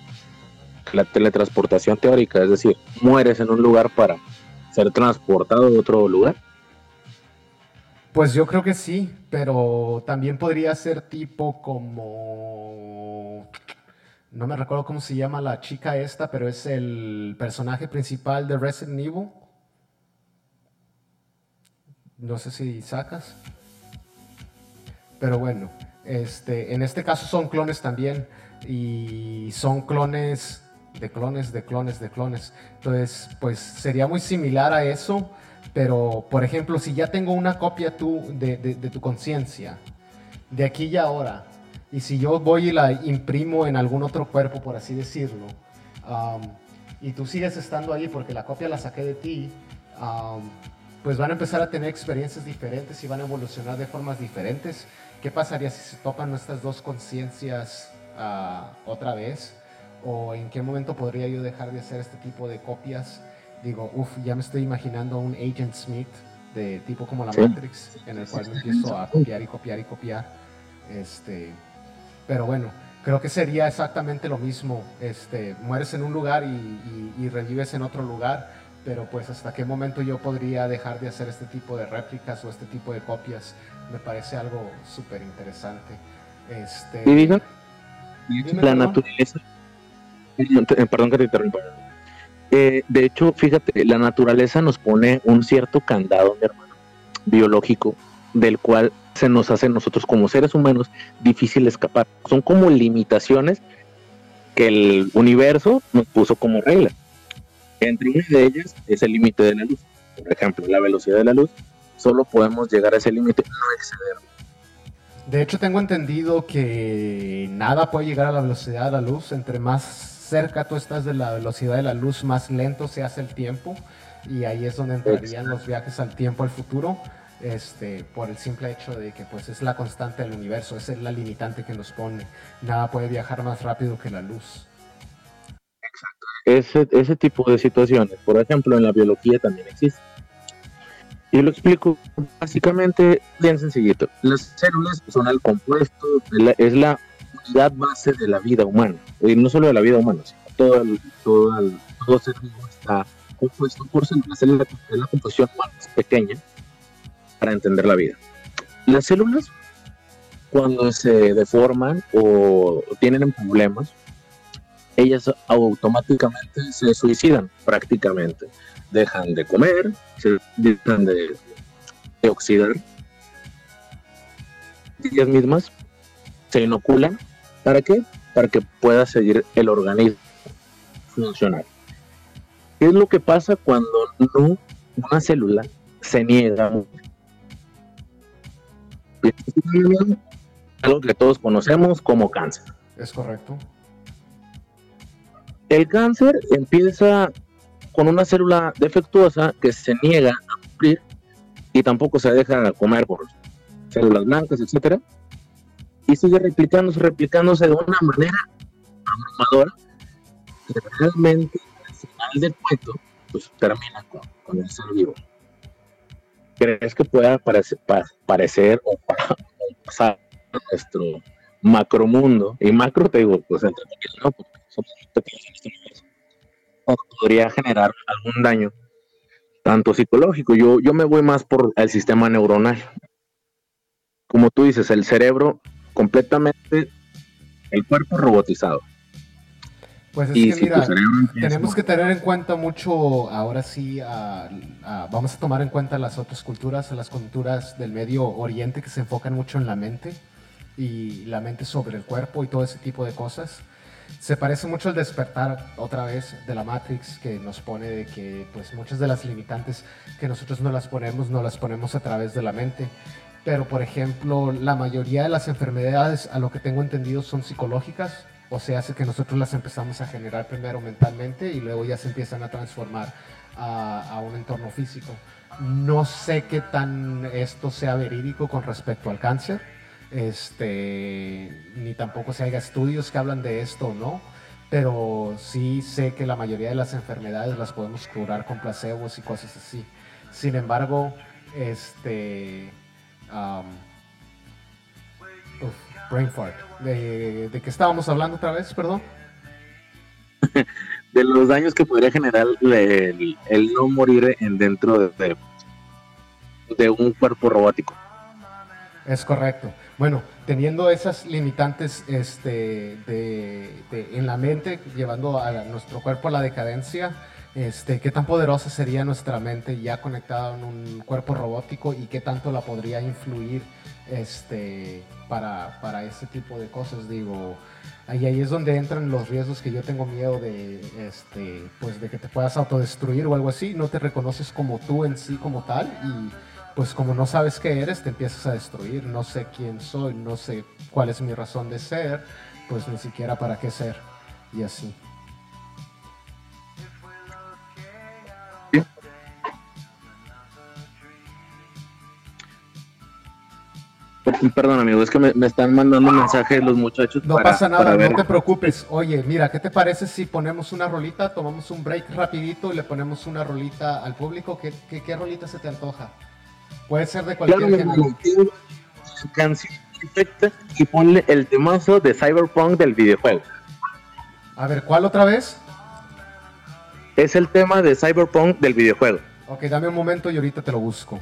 que la teletransportación teórica, es decir, mueres en un lugar para ser transportado a otro lugar. Pues yo creo que sí, pero también podría ser tipo como... No me recuerdo cómo se llama la chica esta, pero es el personaje principal de Resident Evil. No sé si sacas. Pero bueno, este, en este caso son clones también. Y son clones de clones, de clones, de clones. Entonces, pues sería muy similar a eso. Pero, por ejemplo, si ya tengo una copia tú de, tu conciencia, de aquí y ahora, y si yo voy y la imprimo en algún otro cuerpo, por así decirlo, y tú sigues estando ahí porque la copia la saqué de ti, pues van a empezar a tener experiencias diferentes y van a evolucionar de formas diferentes. ¿Qué pasaría si se topan nuestras dos conciencias ah, otra vez? ¿O en qué momento podría yo dejar de hacer este tipo de copias? Digo, uff, ya me estoy imaginando un Agent Smith de tipo como la Sí. Matrix, en el cual me empiezo a copiar y copiar y copiar. Este, pero bueno, creo que sería exactamente lo mismo. Este, mueres en un lugar y, y- y revives en otro lugar, pero pues hasta qué momento yo podría dejar de hacer este tipo de réplicas o este tipo de copias, me parece algo súper interesante. Este, Y Dime, la naturaleza. Eh, Perdón que te interrumpa. Eh, de hecho, fíjate, la naturaleza nos pone un cierto candado, mi hermano, biológico, del cual se nos hace nosotros como seres humanos difícil escapar. Son como limitaciones que el universo nos puso como regla. Entre una de ellas es el límite de la luz. Por ejemplo, la velocidad de la luz, solo podemos llegar a ese límite, no exceder. De hecho, tengo entendido que nada puede llegar a la velocidad de la luz. Entre más cerca tú estás de la velocidad de la luz, más lento se hace el tiempo. Y ahí es donde entrarían los viajes al tiempo, al futuro. Este, por el simple hecho de que pues es la constante del universo, es la limitante que nos pone. Nada puede viajar más rápido que la luz. ese, ese tipo de situaciones, por ejemplo, en la biología también existe. Y lo explico básicamente bien sencillito. Las células son el compuesto, es la unidad base de la vida humana. Y no solo de la vida humana, sino todo, el, todo, el- ser vivo está compuesto por células. La célula es la composición más pequeña para entender la vida. Las células, cuando se deforman o tienen problemas, ellas automáticamente se suicidan prácticamente. Dejan de comer, se dejan de, de oxidar. Ellas mismas se inoculan. ¿Para qué? Para que pueda seguir el organismo funcionar. ¿Qué es lo que pasa cuando no una célula se niega? Algo que todos conocemos como cáncer. ¿Es correcto? El cáncer empieza con una célula defectuosa que se niega a morir y tampoco se deja comer por células blancas, etcétera, y sigue replicándose, replicándose de una manera abrumadora que realmente al final del cuento pues termina con, con el ser vivo. ¿Crees que pueda parece- pa- parecer o, pa- o pasar a nuestro macromundo? Y macro te digo, pues entre comillas, ¿no? Porque somos pequeños en este universo, podría generar algún daño, tanto psicológico. Yo, yo me voy más por el sistema neuronal. Como tú dices, el cerebro completamente, el cuerpo robotizado. Pues es Y que si mira, tenemos que tener en cuenta mucho, ahora sí, a- a- vamos a tomar en cuenta las otras culturas, las culturas del Medio Oriente que se enfocan mucho en la mente y la mente sobre el cuerpo y todo ese tipo de cosas. Se parece mucho al despertar otra vez de la Matrix que nos pone de que pues muchas de las limitantes que nosotros no las ponemos, no las ponemos a través de la mente. Pero por ejemplo, la mayoría de las enfermedades, a lo que tengo entendido, son psicológicas. O sea, hace que nosotros las empezamos a generar primero mentalmente y luego ya se empiezan a transformar a, a un entorno físico. No sé qué tan esto sea verídico con respecto al cáncer, este, ni tampoco si haya estudios que hablan de esto o no, pero sí sé que la mayoría de las enfermedades las podemos curar con placebos y cosas así. Sin embargo, este, am, uf, brain fart. ¿De, ¿De qué estábamos hablando otra vez? Perdón. [laughs] de los daños que podría generar el, el no morir en dentro de, de, de un cuerpo robótico. Es correcto. Bueno, teniendo esas limitantes este, de, de- en la mente, llevando a nuestro cuerpo a la decadencia, este, ¿qué tan poderosa sería nuestra mente ya conectada en un cuerpo robótico y qué tanto la podría influir este, para, para ese tipo de cosas? Digo, ahí, ahí es donde entran los riesgos que yo tengo miedo de, este, pues, de que te puedas autodestruir o algo así, no te reconoces como tú en sí como tal y pues como no sabes qué eres, te empiezas a destruir. No sé quién soy, no sé cuál es mi razón de ser, pues ni siquiera para qué ser. Y así. Perdón, amigo, es que me, me están mandando mensajes los muchachos. No para- pasa nada, para ver. no te preocupes. Oye, mira, ¿qué te parece si ponemos una rolita, tomamos un break rapidito y le ponemos una rolita al público? ¿Qué, qué, qué rolita se te antoja? Puede ser de cualquier Claro, género. canción perfecta y ponle el temazo de Cyberpunk del videojuego. A ver, ¿cuál otra vez? Es el tema de Cyberpunk del videojuego. Ok, dame un momento y ahorita te lo busco.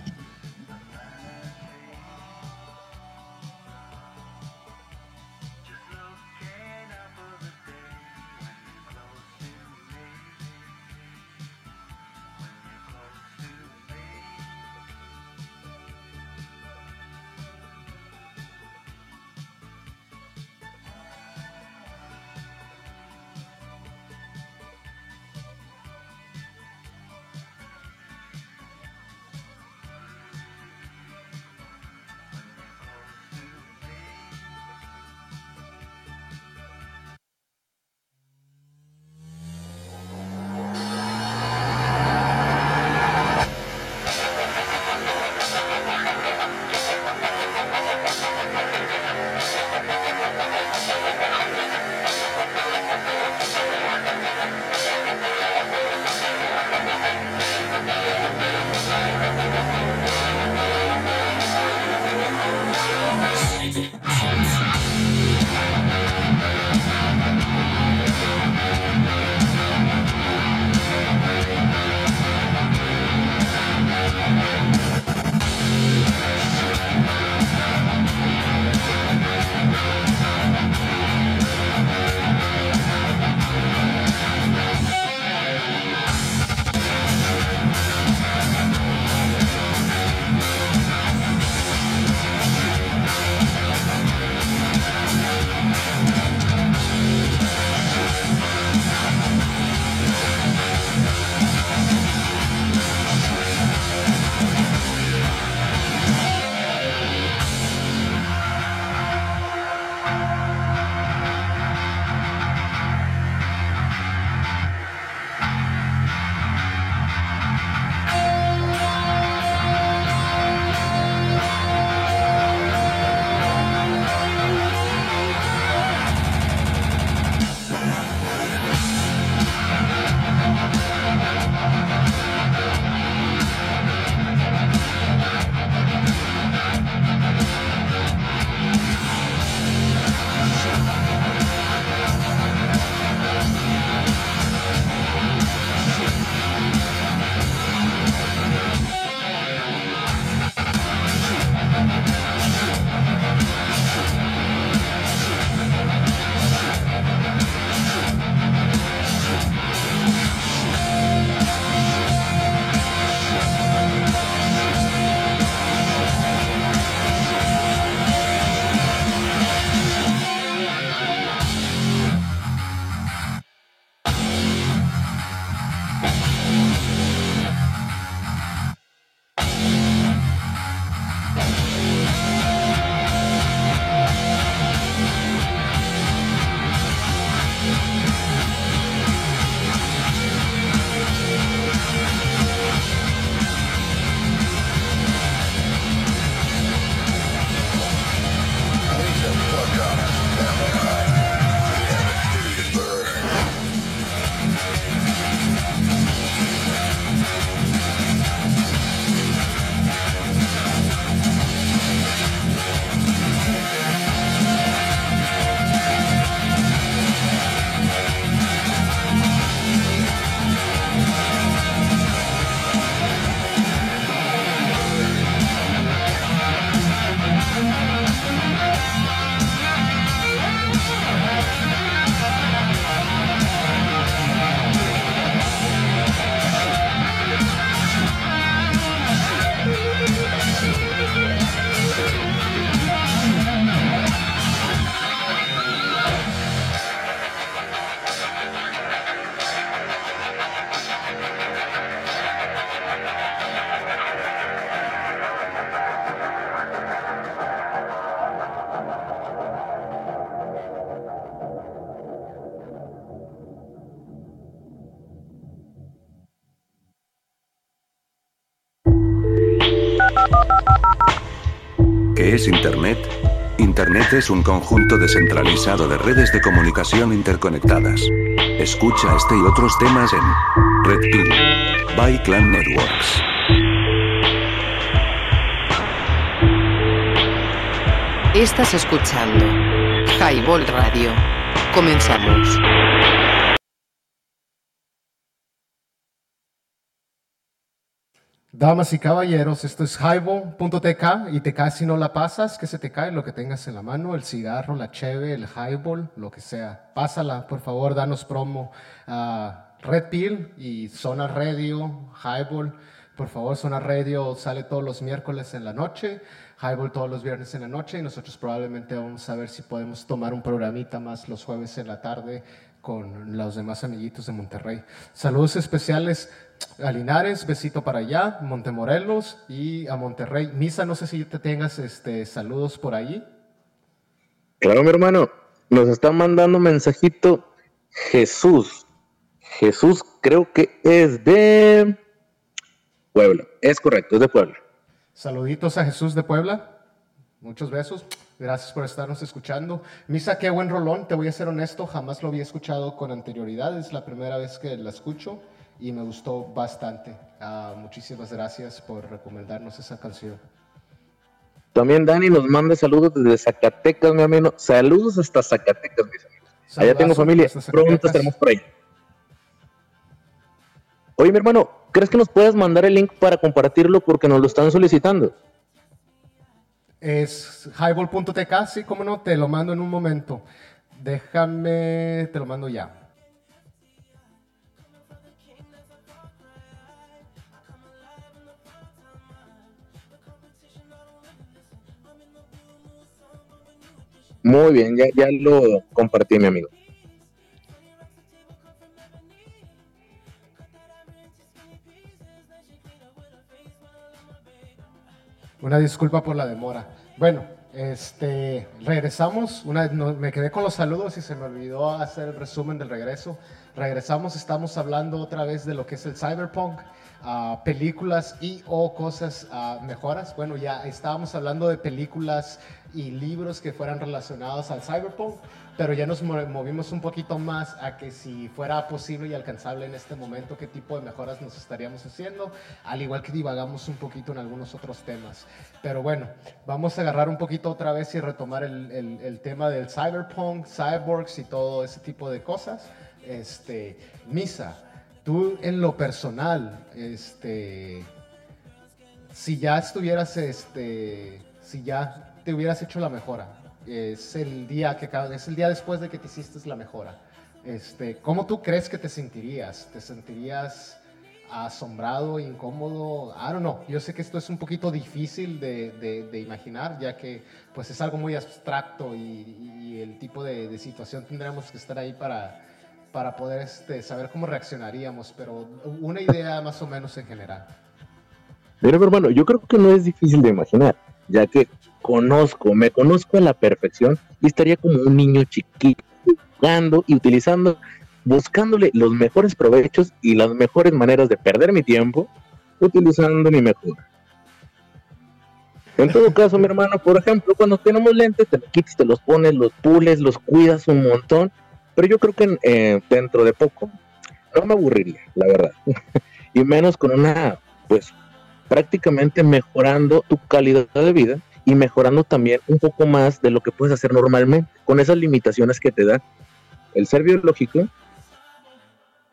¿Qué es Internet? Internet es un conjunto descentralizado de redes de comunicación interconectadas. Escucha este y otros temas en Red Pill by Clan Networks. Estás escuchando Highball Radio. Comenzamos. Damas y caballeros, esto es highball.tk y te cae si no la pasas, que se te cae lo que tengas en la mano, el cigarro, la cheve, el highball, lo que sea. Pásala, por favor, danos promo a Red Pill y Zona Radio, Highball. Por favor, Zona Radio sale todos los miércoles en la noche, Highball todos los viernes en la noche y nosotros probablemente vamos a ver si podemos tomar un programita más los jueves en la tarde con los demás amiguitos de Monterrey. Saludos especiales a Linares, besito para allá, Montemorelos y a Monterrey. Misa, no sé si te tengas este, saludos por ahí. Claro, mi hermano, nos está mandando mensajito Jesús. Jesús creo que es de Puebla. Es correcto, es de Puebla. Saluditos a Jesús de Puebla. Muchos besos. Gracias por estarnos escuchando. Misa, qué buen rolón. Te voy a ser honesto, jamás lo había escuchado con anterioridad. Es la primera vez que la escucho y me gustó bastante. Ah, muchísimas gracias por recomendarnos esa canción. También Dani nos manda saludos desde Zacatecas, mi amigo. Saludos hasta Zacatecas, mis amigos. Allá tengo familia. Pronto estaremos por ahí. Oye, mi hermano, ¿crees que nos puedas mandar el link para compartirlo porque nos lo están solicitando? Es highball.tk, sí, cómo no, te lo mando en un momento. Déjame, te lo mando ya. Muy bien, ya, ya lo compartí, mi amigo. Una disculpa por la demora. Bueno, este, regresamos. Una, no- me quedé con los saludos y se me olvidó hacer el resumen del regreso. Regresamos, estamos hablando otra vez de lo que es el cyberpunk, ah, películas y o cosas ah, mejoras. Bueno, ya estábamos hablando de películas y libros que fueran relacionados al cyberpunk, pero ya nos mo- movimos un poquito más a que si fuera posible y alcanzable en este momento, qué tipo de mejoras nos estaríamos haciendo, al igual que divagamos un poquito en algunos otros temas. Pero bueno, vamos a agarrar un poquito otra vez y retomar el, el- el tema del cyberpunk, cyborgs y todo ese tipo de cosas. Este, Misa, tú en lo personal, este, si ya estuvieras, este, si ya te hubieras hecho la mejora, es el día que es el día después de que te hiciste la mejora. Este, ¿cómo tú crees que te sentirías? ¿Te sentirías asombrado, incómodo? I don't know. Yo sé que esto es un poquito difícil de, de- imaginar, ya que pues es algo muy abstracto y, y el tipo de, de situación tendríamos que estar ahí para, para poder este, saber cómo reaccionaríamos, pero una idea más o menos en general. Mi hermano, yo creo que no es difícil de imaginar, ya que conozco, me conozco a la perfección y estaría como un niño chiquito, jugando y utilizando, buscándole los mejores provechos y las mejores maneras de perder mi tiempo, utilizando mi mejor. En todo caso, mi hermano, por ejemplo, cuando tenemos lentes, te los quitas, te los pones, los pules, los cuidas un montón, pero yo creo que eh, dentro de poco no me aburriría, la verdad. [laughs] y menos con una, pues, prácticamente mejorando tu calidad de vida y mejorando también un poco más de lo que puedes hacer normalmente, con esas limitaciones que te da el ser biológico,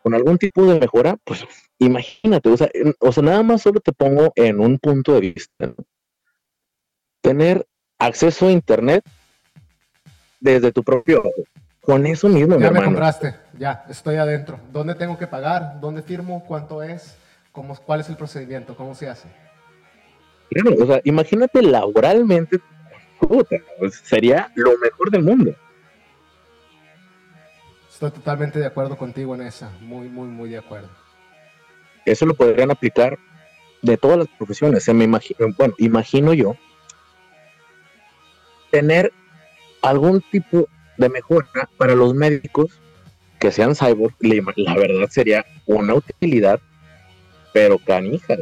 con algún tipo de mejora, pues imagínate, o sea, o sea, nada más solo te pongo en un punto de vista. Tener acceso a internet desde tu propio ojo. Con eso mismo, mi Ya me hermano. compraste, ya, estoy adentro. ¿Dónde tengo que pagar? ¿Dónde firmo? ¿Cuánto es? ¿Cómo, ¿Cuál es el procedimiento? ¿Cómo se hace? Claro, o sea, imagínate laboralmente, puta, pues, sería lo mejor del mundo. Estoy totalmente de acuerdo contigo en esa. Muy, muy, muy de acuerdo. Eso lo podrían aplicar de todas las profesiones. Se me imagino, bueno, imagino yo tener algún tipo de mejora para los médicos que sean cyborg. La verdad sería una utilidad, pero canija.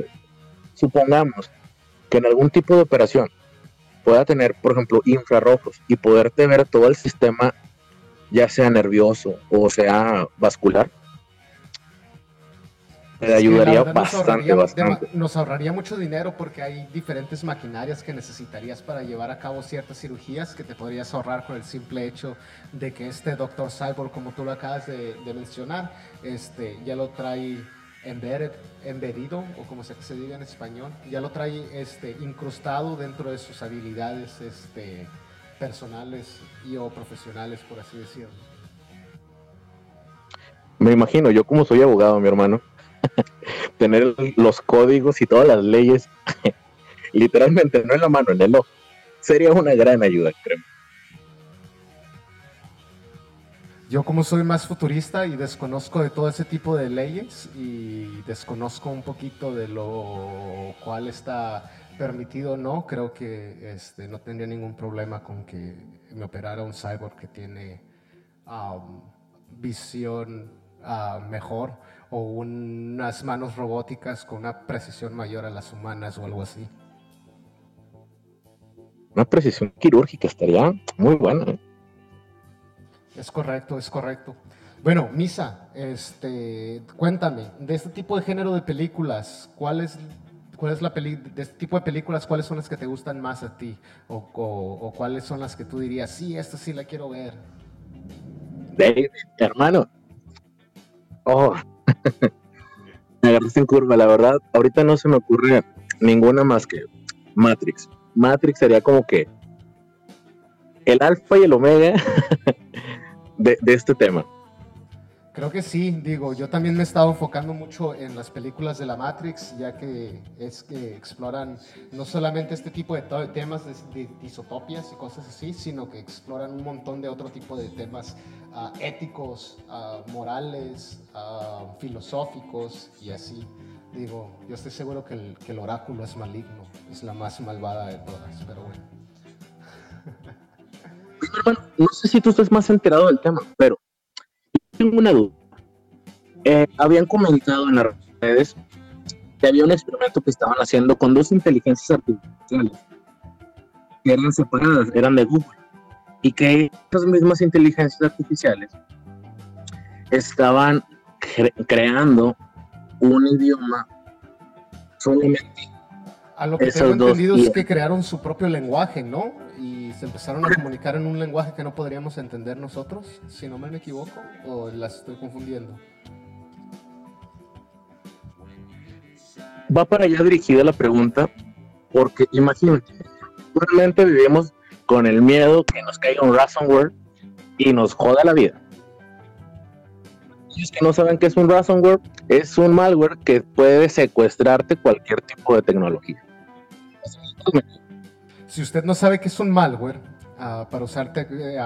Supongamos que en algún tipo de operación pueda tener, por ejemplo, infrarrojos y poderte ver todo el sistema, ya sea nervioso o sea vascular, te ayudaría bastante, bastante. Nos ahorraría mucho dinero porque hay diferentes maquinarias que necesitarías para llevar a cabo ciertas cirugías que te podrías ahorrar con el simple hecho de que este doctor Cyborg, como tú lo acabas de, mencionar, este, ya lo trae embedded, embedido, o como se, se diga en español, ya lo trae este, incrustado dentro de sus habilidades este, personales y o profesionales, por así decirlo. Me imagino, yo como soy abogado, mi hermano, [laughs] tener los códigos y todas las leyes [laughs] literalmente no en la mano, en el ojo, sería una gran ayuda, creo. Yo como soy más futurista y desconozco de todo ese tipo de leyes y desconozco un poquito de lo cual está permitido o no, creo que este, no tendría ningún problema con que me operara un cyborg que tiene visión uh, mejor o unas manos robóticas con una precisión mayor a las humanas o algo así. Una precisión quirúrgica estaría muy buena. ¿eh? Es correcto, es correcto. Bueno, Misa, este, cuéntame, de este tipo de género de películas, ¿cuál es, cuál es la peli de este tipo de películas, cuáles son las que te gustan más a ti? O, o cuáles son las que tú dirías, sí, esta sí la quiero ver? David, hermano. Oh, [laughs] me agarraste en curva, la verdad. Ahorita no se me ocurre ninguna más que Matrix. Matrix sería como que el alfa y el omega [laughs] de, este tema. Creo que sí, digo, yo también me he estado enfocando mucho en las películas de la Matrix, ya que es que exploran no solamente este tipo de temas de, disotopias y cosas así, sino que exploran un montón de otro tipo de temas ah, éticos, uh, morales, uh, filosóficos y así. Digo, yo estoy seguro que el, que el oráculo es maligno, es la más malvada de todas, pero bueno. no sé si tú estás más enterado del tema, pero tengo una duda. Eh, habían comentado en las redes que había un experimento que estaban haciendo con dos inteligencias artificiales que eran separadas, eran de Google, y que esas mismas inteligencias artificiales estaban creando un idioma solamente. A lo que tengo entendido es que crearon su propio lenguaje, ¿no? Y se empezaron a comunicar en un lenguaje que no podríamos entender nosotros, si no me equivoco, o las estoy confundiendo. Va para allá dirigida la pregunta, porque imagínate, realmente vivimos con el miedo que nos caiga un ransomware y nos joda la vida. es que no saben qué es un ransomware, es un malware que puede secuestrarte cualquier tipo de tecnología. Si usted no sabe qué es un malware, ah, para usar eh,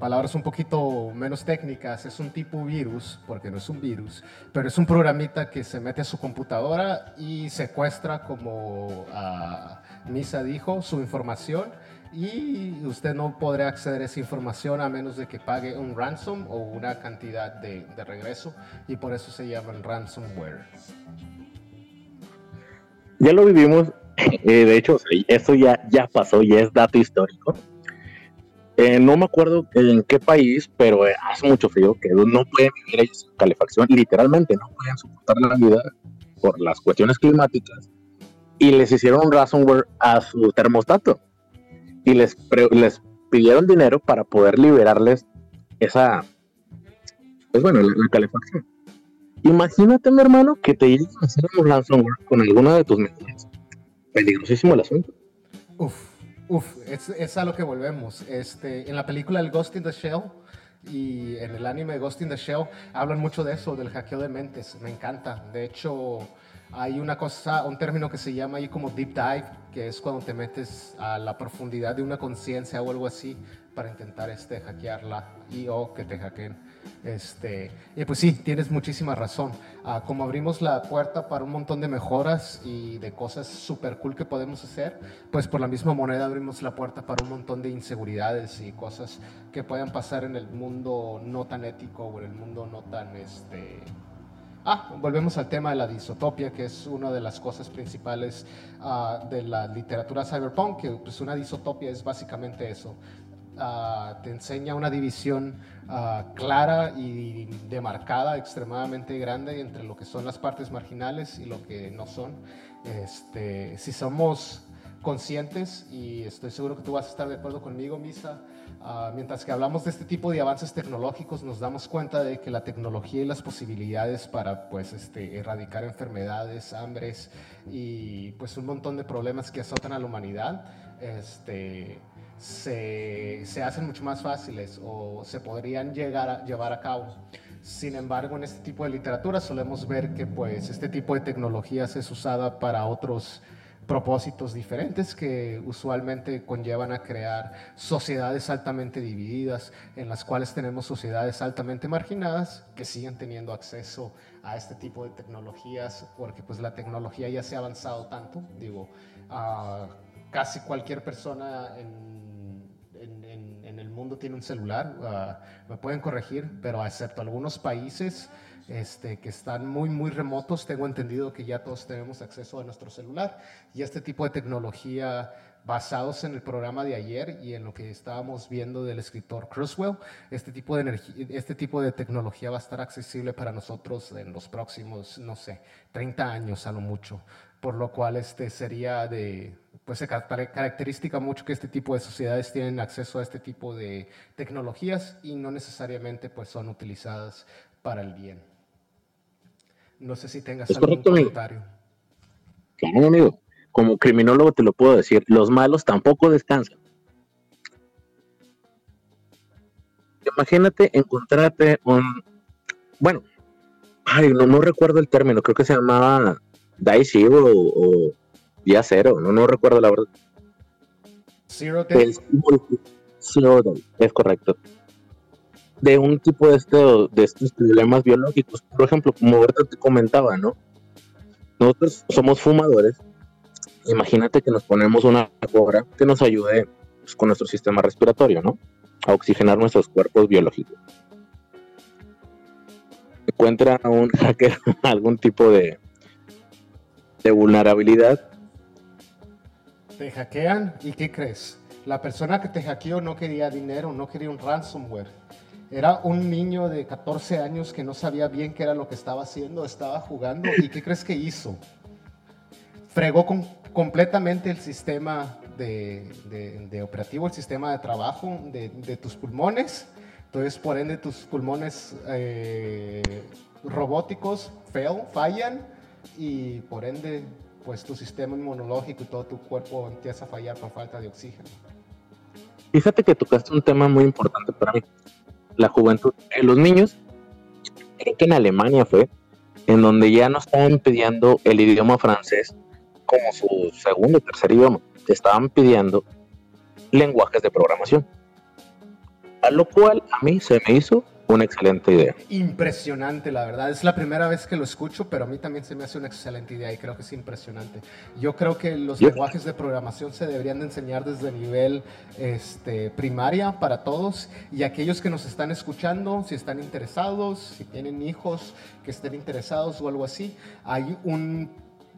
palabras un poquito menos técnicas, es un tipo virus, porque no es un virus, pero es un programita que se mete a su computadora y secuestra, como uh, Misa dijo, su información y usted no podrá acceder a esa información a menos de que pague un ransom o una cantidad de, de regreso y por eso se llaman ransomware. Ya lo vivimos eh, de hecho, eso ya, ya pasó, ya es dato histórico. Eh, no me acuerdo en qué país, pero eh, hace mucho frío que no pueden vivir ellos sin calefacción, literalmente no pueden soportar la vida por las cuestiones climáticas. Y les hicieron ransomware a su termostato y les, les pidieron dinero para poder liberarles esa, pues bueno, la, calefacción. Imagínate, mi hermano, que te lleguen a hacer un ransomware con alguna de tus medidas peligrosísimo el asunto. Uf, uf, es, a lo que volvemos. Este, en la película El Ghost in the Shell y en el anime Ghost in the Shell hablan mucho de eso, del hackeo de mentes. Me encanta. De hecho, hay una cosa, un término que se llama ahí como deep dive, que es cuando te metes a la profundidad de una conciencia o algo así para intentar este, hackearla y o que te hackeen. Este, y pues sí, tienes muchísima razón. Ah, como abrimos la puerta para un montón de mejoras y de cosas súper cool que podemos hacer, pues por la misma moneda abrimos la puerta para un montón de inseguridades y cosas que puedan pasar en el mundo no tan ético o en el mundo no tan, este, Ah, volvemos al tema de la disotopia, que es una de las cosas principales ah, de la literatura cyberpunk, que pues una disotopia es básicamente eso. Ah, te enseña una división ah, clara y demarcada, extremadamente grande entre lo que son las partes marginales y lo que no son. Este, si somos conscientes, y estoy seguro que tú vas a estar de acuerdo conmigo, Misa, Ah, mientras que hablamos de este tipo de avances tecnológicos, nos damos cuenta de que la tecnología y las posibilidades para pues, este, erradicar enfermedades, hambres y pues, un montón de problemas que azotan a la humanidad este, se, se hacen mucho más fáciles o se podrían llegar a, llevar a cabo. Sin embargo, en este tipo de literatura solemos ver que pues, este tipo de tecnologías es usada para otros propósitos diferentes que usualmente conllevan a crear sociedades altamente divididas, en las cuales tenemos sociedades altamente marginadas que siguen teniendo acceso a este tipo de tecnologías, porque pues la tecnología ya se ha avanzado tanto, digo, casi cualquier persona en, el mundo tiene un celular, me pueden corregir, pero excepto algunos países, este, que están muy, muy remotos. Tengo entendido que ya todos tenemos acceso a nuestro celular y este tipo de tecnología basados en el programa de ayer y en lo que estábamos viendo del escritor Cruzwell, este tipo de, este tipo de tecnología va a estar accesible para nosotros en los próximos, no sé, 30 años a lo mucho, por lo cual este sería de, pues se característica mucho que este tipo de sociedades tienen acceso a este tipo de tecnologías y no necesariamente pues son utilizadas para el bien. No sé si tengas algún comentario. Claro, amigo. Como criminólogo te lo puedo decir, los malos tampoco descansan. Imagínate encontrarte un, bueno, ay, no, no recuerdo el término, creo que se llamaba Die Zero o, Día Cero, no, no recuerdo la verdad. Zero Day. Zero Day, es correcto de un tipo de, este, de estos problemas biológicos. Por ejemplo, como ahorita te comentaba, ¿no? Nosotros somos fumadores. Imagínate que nos ponemos una hora que nos ayude pues, con nuestro sistema respiratorio, ¿no? A oxigenar nuestros cuerpos biológicos. Encuentra un hacker [laughs] algún tipo de, de vulnerabilidad. Te hackean y ¿qué crees? La persona que te hackeó no quería dinero, no quería un ransomware era un niño de 14 años que no sabía bien qué era lo que estaba haciendo, estaba jugando. ¿Y qué crees que hizo? Fregó con, completamente el sistema de, operativo, el sistema de trabajo de, tus pulmones. Entonces, por ende, tus pulmones eh, robóticos fail, fallan y por ende, pues tu sistema inmunológico y todo tu cuerpo empieza a fallar por falta de oxígeno. Fíjate que tocaste un tema muy importante para mí la juventud, en los niños, creo que en Alemania fue, en donde ya no estaban pidiendo el idioma francés como su segundo o tercer idioma, estaban pidiendo lenguajes de programación. A lo cual a mí se me hizo una excelente idea. Impresionante, la verdad. Es la primera vez que lo escucho, pero a mí también se me hace una excelente idea y creo que es impresionante. Yo creo que los lenguajes de programación se deberían de enseñar desde nivel este, primaria para todos y aquellos que nos están escuchando, si están interesados, si tienen hijos que estén interesados o algo así, hay un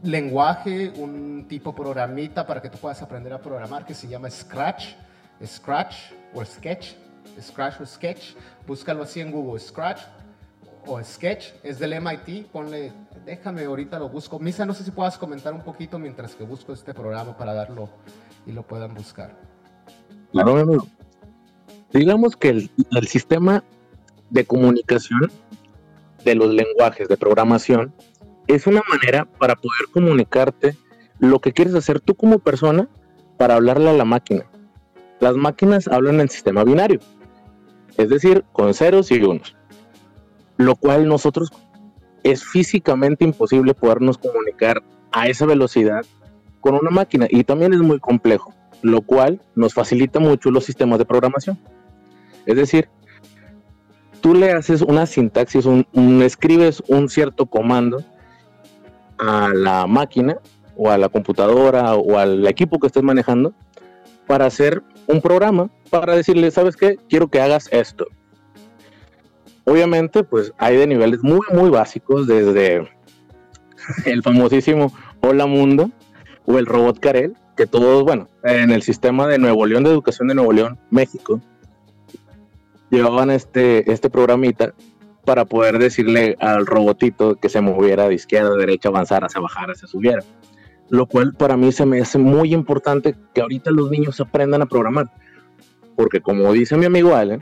lenguaje, un tipo programita para que tú puedas aprender a programar que se llama Scratch, Scratch o Sketch Scratch o Sketch, búscalo así en Google, Scratch o Sketch, es del MIT, ponle, déjame ahorita lo busco. Misa, no sé si puedas comentar un poquito mientras que busco este programa para darlo y lo puedan buscar. Claro, Digamos que el sistema de comunicación de los lenguajes de programación es una manera para poder comunicarte lo que quieres hacer tú como persona para hablarle a la máquina. Las máquinas hablan en sistema binario es decir, con ceros y unos, lo cual nosotros es físicamente imposible podernos comunicar a esa velocidad con una máquina y también es muy complejo, lo cual nos facilita mucho los sistemas de programación. Es decir, tú le haces una sintaxis, un, escribes un cierto comando a la máquina o a la computadora o al equipo que estés manejando para hacer un programa para decirle, ¿sabes qué? Quiero que hagas esto. obviamente, pues hay de niveles muy, muy básicos, desde el famosísimo Hola Mundo o el robot Karel, que todos, bueno, en el sistema de Nuevo León, de educación de Nuevo León, México, llevaban este, este programita para poder decirle al robotito que se moviera de izquierda derecha, avanzara, se bajara, se subiera. Lo cual para mí se me hace muy importante que ahorita los niños aprendan a programar. Porque como dice mi amigo Allen,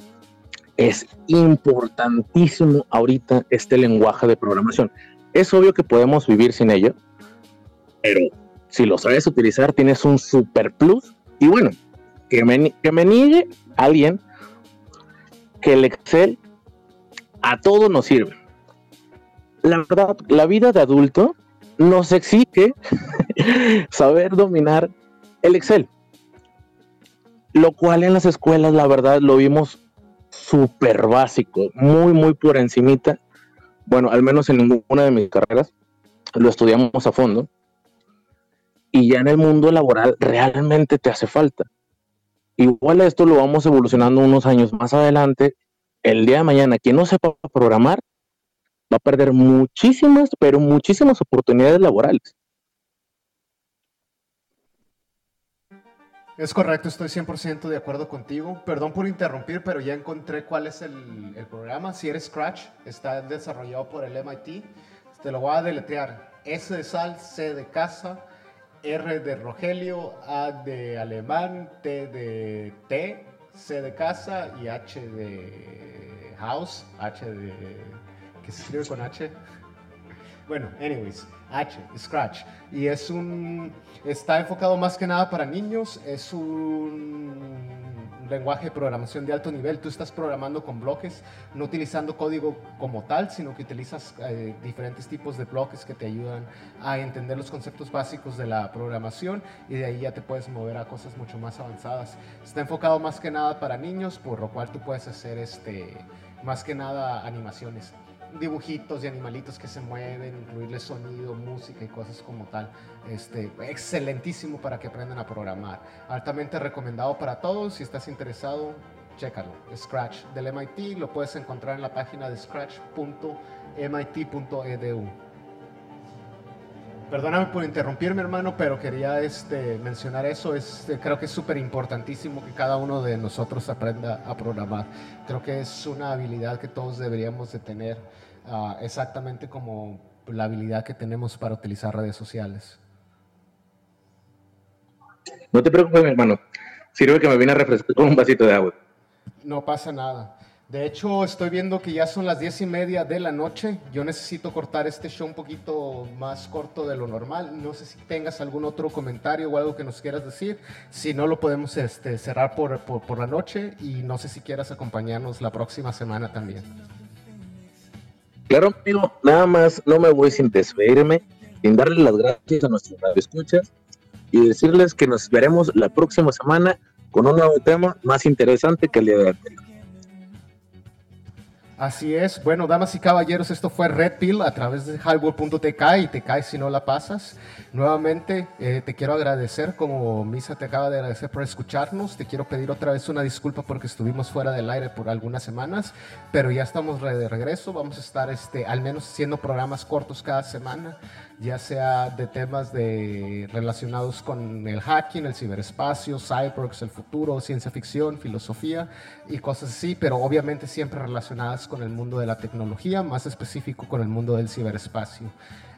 es importantísimo ahorita este lenguaje de programación. Es obvio que podemos vivir sin ello, pero si lo sabes utilizar tienes un super plus. Y bueno, que me, que me niegue alguien que el Excel a todo nos sirve. La verdad, la vida de adulto nos exige [laughs] saber dominar el Excel. Lo cual en las escuelas, la verdad, lo vimos súper básico, muy, muy por encimita. Bueno, al menos en ninguna de mis carreras lo estudiamos a fondo. Y ya en el mundo laboral realmente te hace falta. Igual esto lo vamos evolucionando unos años más adelante. El día de mañana, quien no sepa programar, va a perder muchísimas, pero muchísimas oportunidades laborales. Es correcto, estoy 100% de acuerdo contigo. Perdón por interrumpir, pero ya encontré cuál es el, programa. Si eres Scratch, está desarrollado por el MIT. Te lo voy a deletrear. S de sal, C de casa, R de Rogelio, A de alemán, T de T, C de casa y H de house, H de... ¿Qué se escribe con H? Bueno, anyways, H, Scratch. Y es un, está enfocado más que nada para niños, es un lenguaje de programación de alto nivel. Tú estás programando con bloques, no utilizando código como tal, sino que utilizas eh, diferentes tipos de bloques que te ayudan a entender los conceptos básicos de la programación y de ahí ya te puedes mover a cosas mucho más avanzadas. Está enfocado más que nada para niños, por lo cual tú puedes hacer este, más que nada animaciones dibujitos y animalitos que se mueven, incluirle sonido, música y cosas como tal. Este, excelentísimo para que aprendan a programar. Altamente recomendado para todos. Si estás interesado, chécalo. Scratch del MIT lo puedes encontrar en la página de scratch.mit.edu. Perdóname por interrumpirme, hermano, pero quería este, mencionar eso. Es, creo que es súper importantísimo que cada uno de nosotros aprenda a programar. Creo que es una habilidad que todos deberíamos de tener, uh, exactamente como la habilidad que tenemos para utilizar redes sociales. No te preocupes, mi hermano. Sirve que me viene a refrescar con un vasito de agua. No pasa nada. De hecho, estoy viendo que ya son las diez y media de la noche. Yo necesito cortar este show un poquito más corto de lo normal. No sé si tengas algún otro comentario o algo que nos quieras decir. Si no, lo podemos este, cerrar por, por, la noche y no sé si quieras acompañarnos la próxima semana también. Claro, amigo, nada más no me voy sin despedirme, sin darle las gracias a nuestros escuchas y decirles que nos veremos la próxima semana con un nuevo tema más interesante que el día de hoy. Así es. Bueno, damas y caballeros, esto fue Red Pill a través de highball.tk y te caes si no la pasas. Nuevamente, eh, te quiero agradecer, como Misa te acaba de agradecer por escucharnos. Te quiero pedir otra vez una disculpa porque estuvimos fuera del aire por algunas semanas, pero ya estamos de regreso. Vamos a estar este, al menos haciendo programas cortos cada semana ya sea de temas de, relacionados con el hacking, el ciberespacio, cyborgs, el futuro, ciencia ficción, filosofía y cosas así, pero obviamente siempre relacionadas con el mundo de la tecnología, más específico con el mundo del ciberespacio,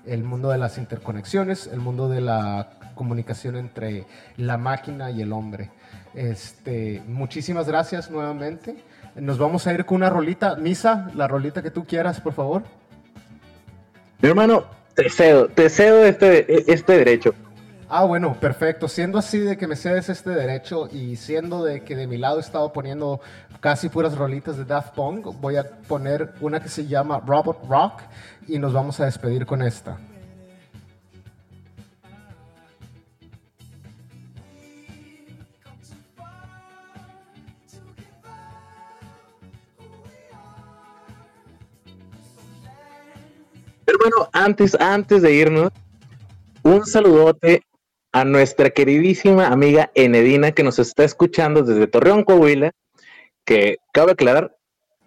el mundo de las interconexiones, el mundo de la comunicación entre la máquina y el hombre. Este, muchísimas gracias nuevamente. Nos vamos a ir con una rolita. Misa, la rolita que tú quieras, por favor. Mi hermano, te cedo, te cedo este, este derecho. Ah, bueno, perfecto. Siendo así de que me cedes este derecho y siendo de que de mi lado he estado poniendo casi puras rolitas de Daft Punk, voy a poner una que se llama Robot Rock y nos vamos a despedir con esta. Pero bueno, antes, antes de irnos, un saludote a nuestra queridísima amiga Enedina que nos está escuchando desde Torreón, Coahuila, que cabe aclarar,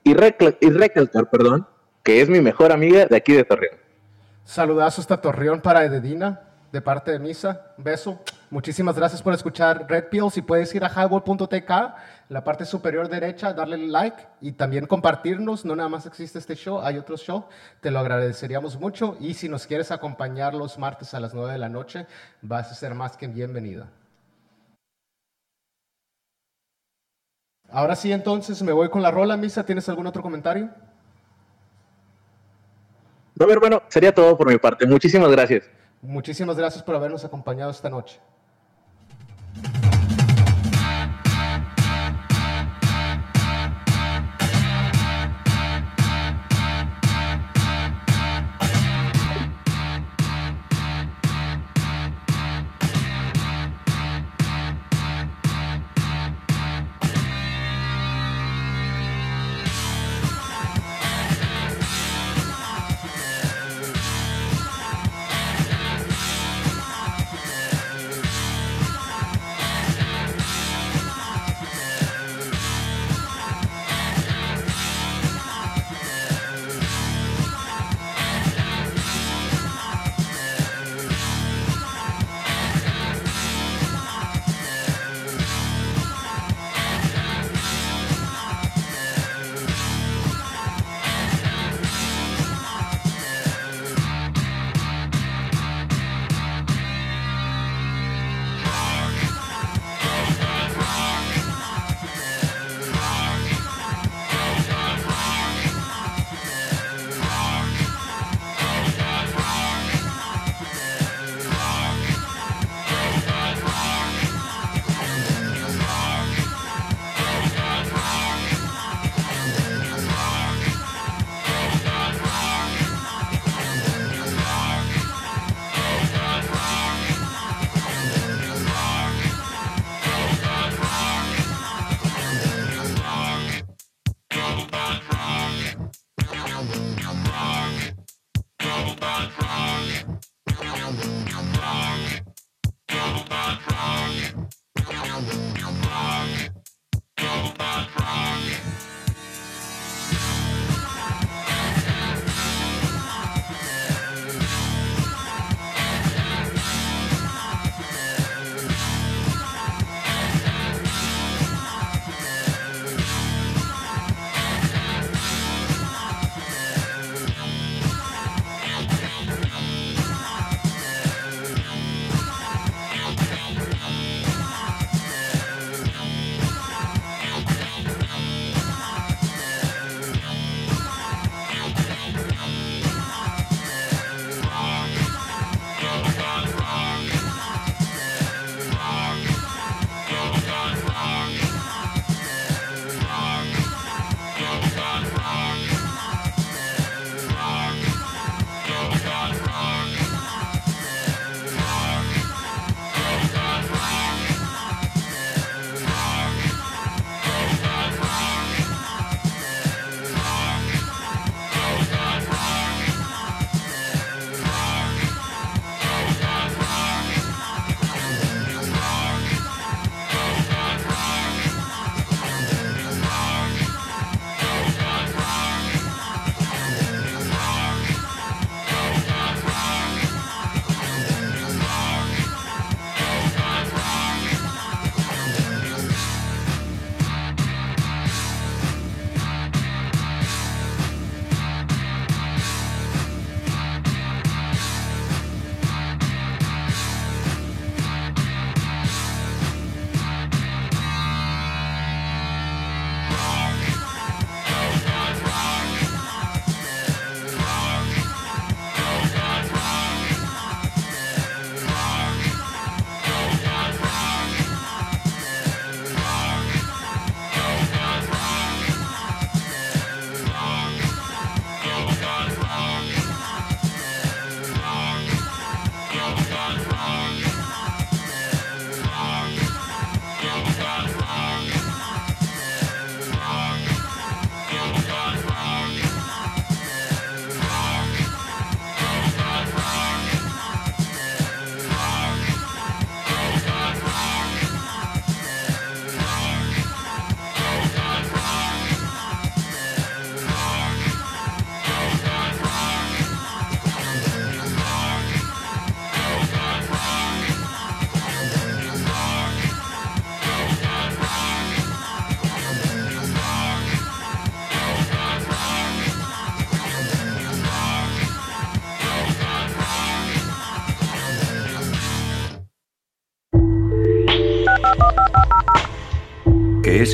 y, recalcar, perdón, que es mi mejor amiga de aquí de Torreón. Saludazo hasta Torreón para Ededina, de parte de Misa. Beso. Muchísimas gracias por escuchar Red Pill. Si puedes ir a highball.tk, la parte superior derecha, darle like y también compartirnos. No nada más existe este show, hay otro show. Te lo agradeceríamos mucho. Y si nos quieres acompañar los martes a las 9 de la noche, vas a ser más que bienvenida. Ahora sí, entonces me voy con la rola, Misa. ¿Tienes algún otro comentario? No, hermano, sería todo por mi parte. Muchísimas gracias. Muchísimas gracias por habernos acompañado esta noche.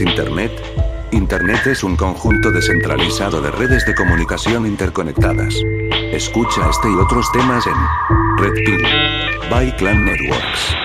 Internet? Internet es un conjunto descentralizado de redes de comunicación interconectadas. Escucha este y otros temas en Red Pill by Clan Networks.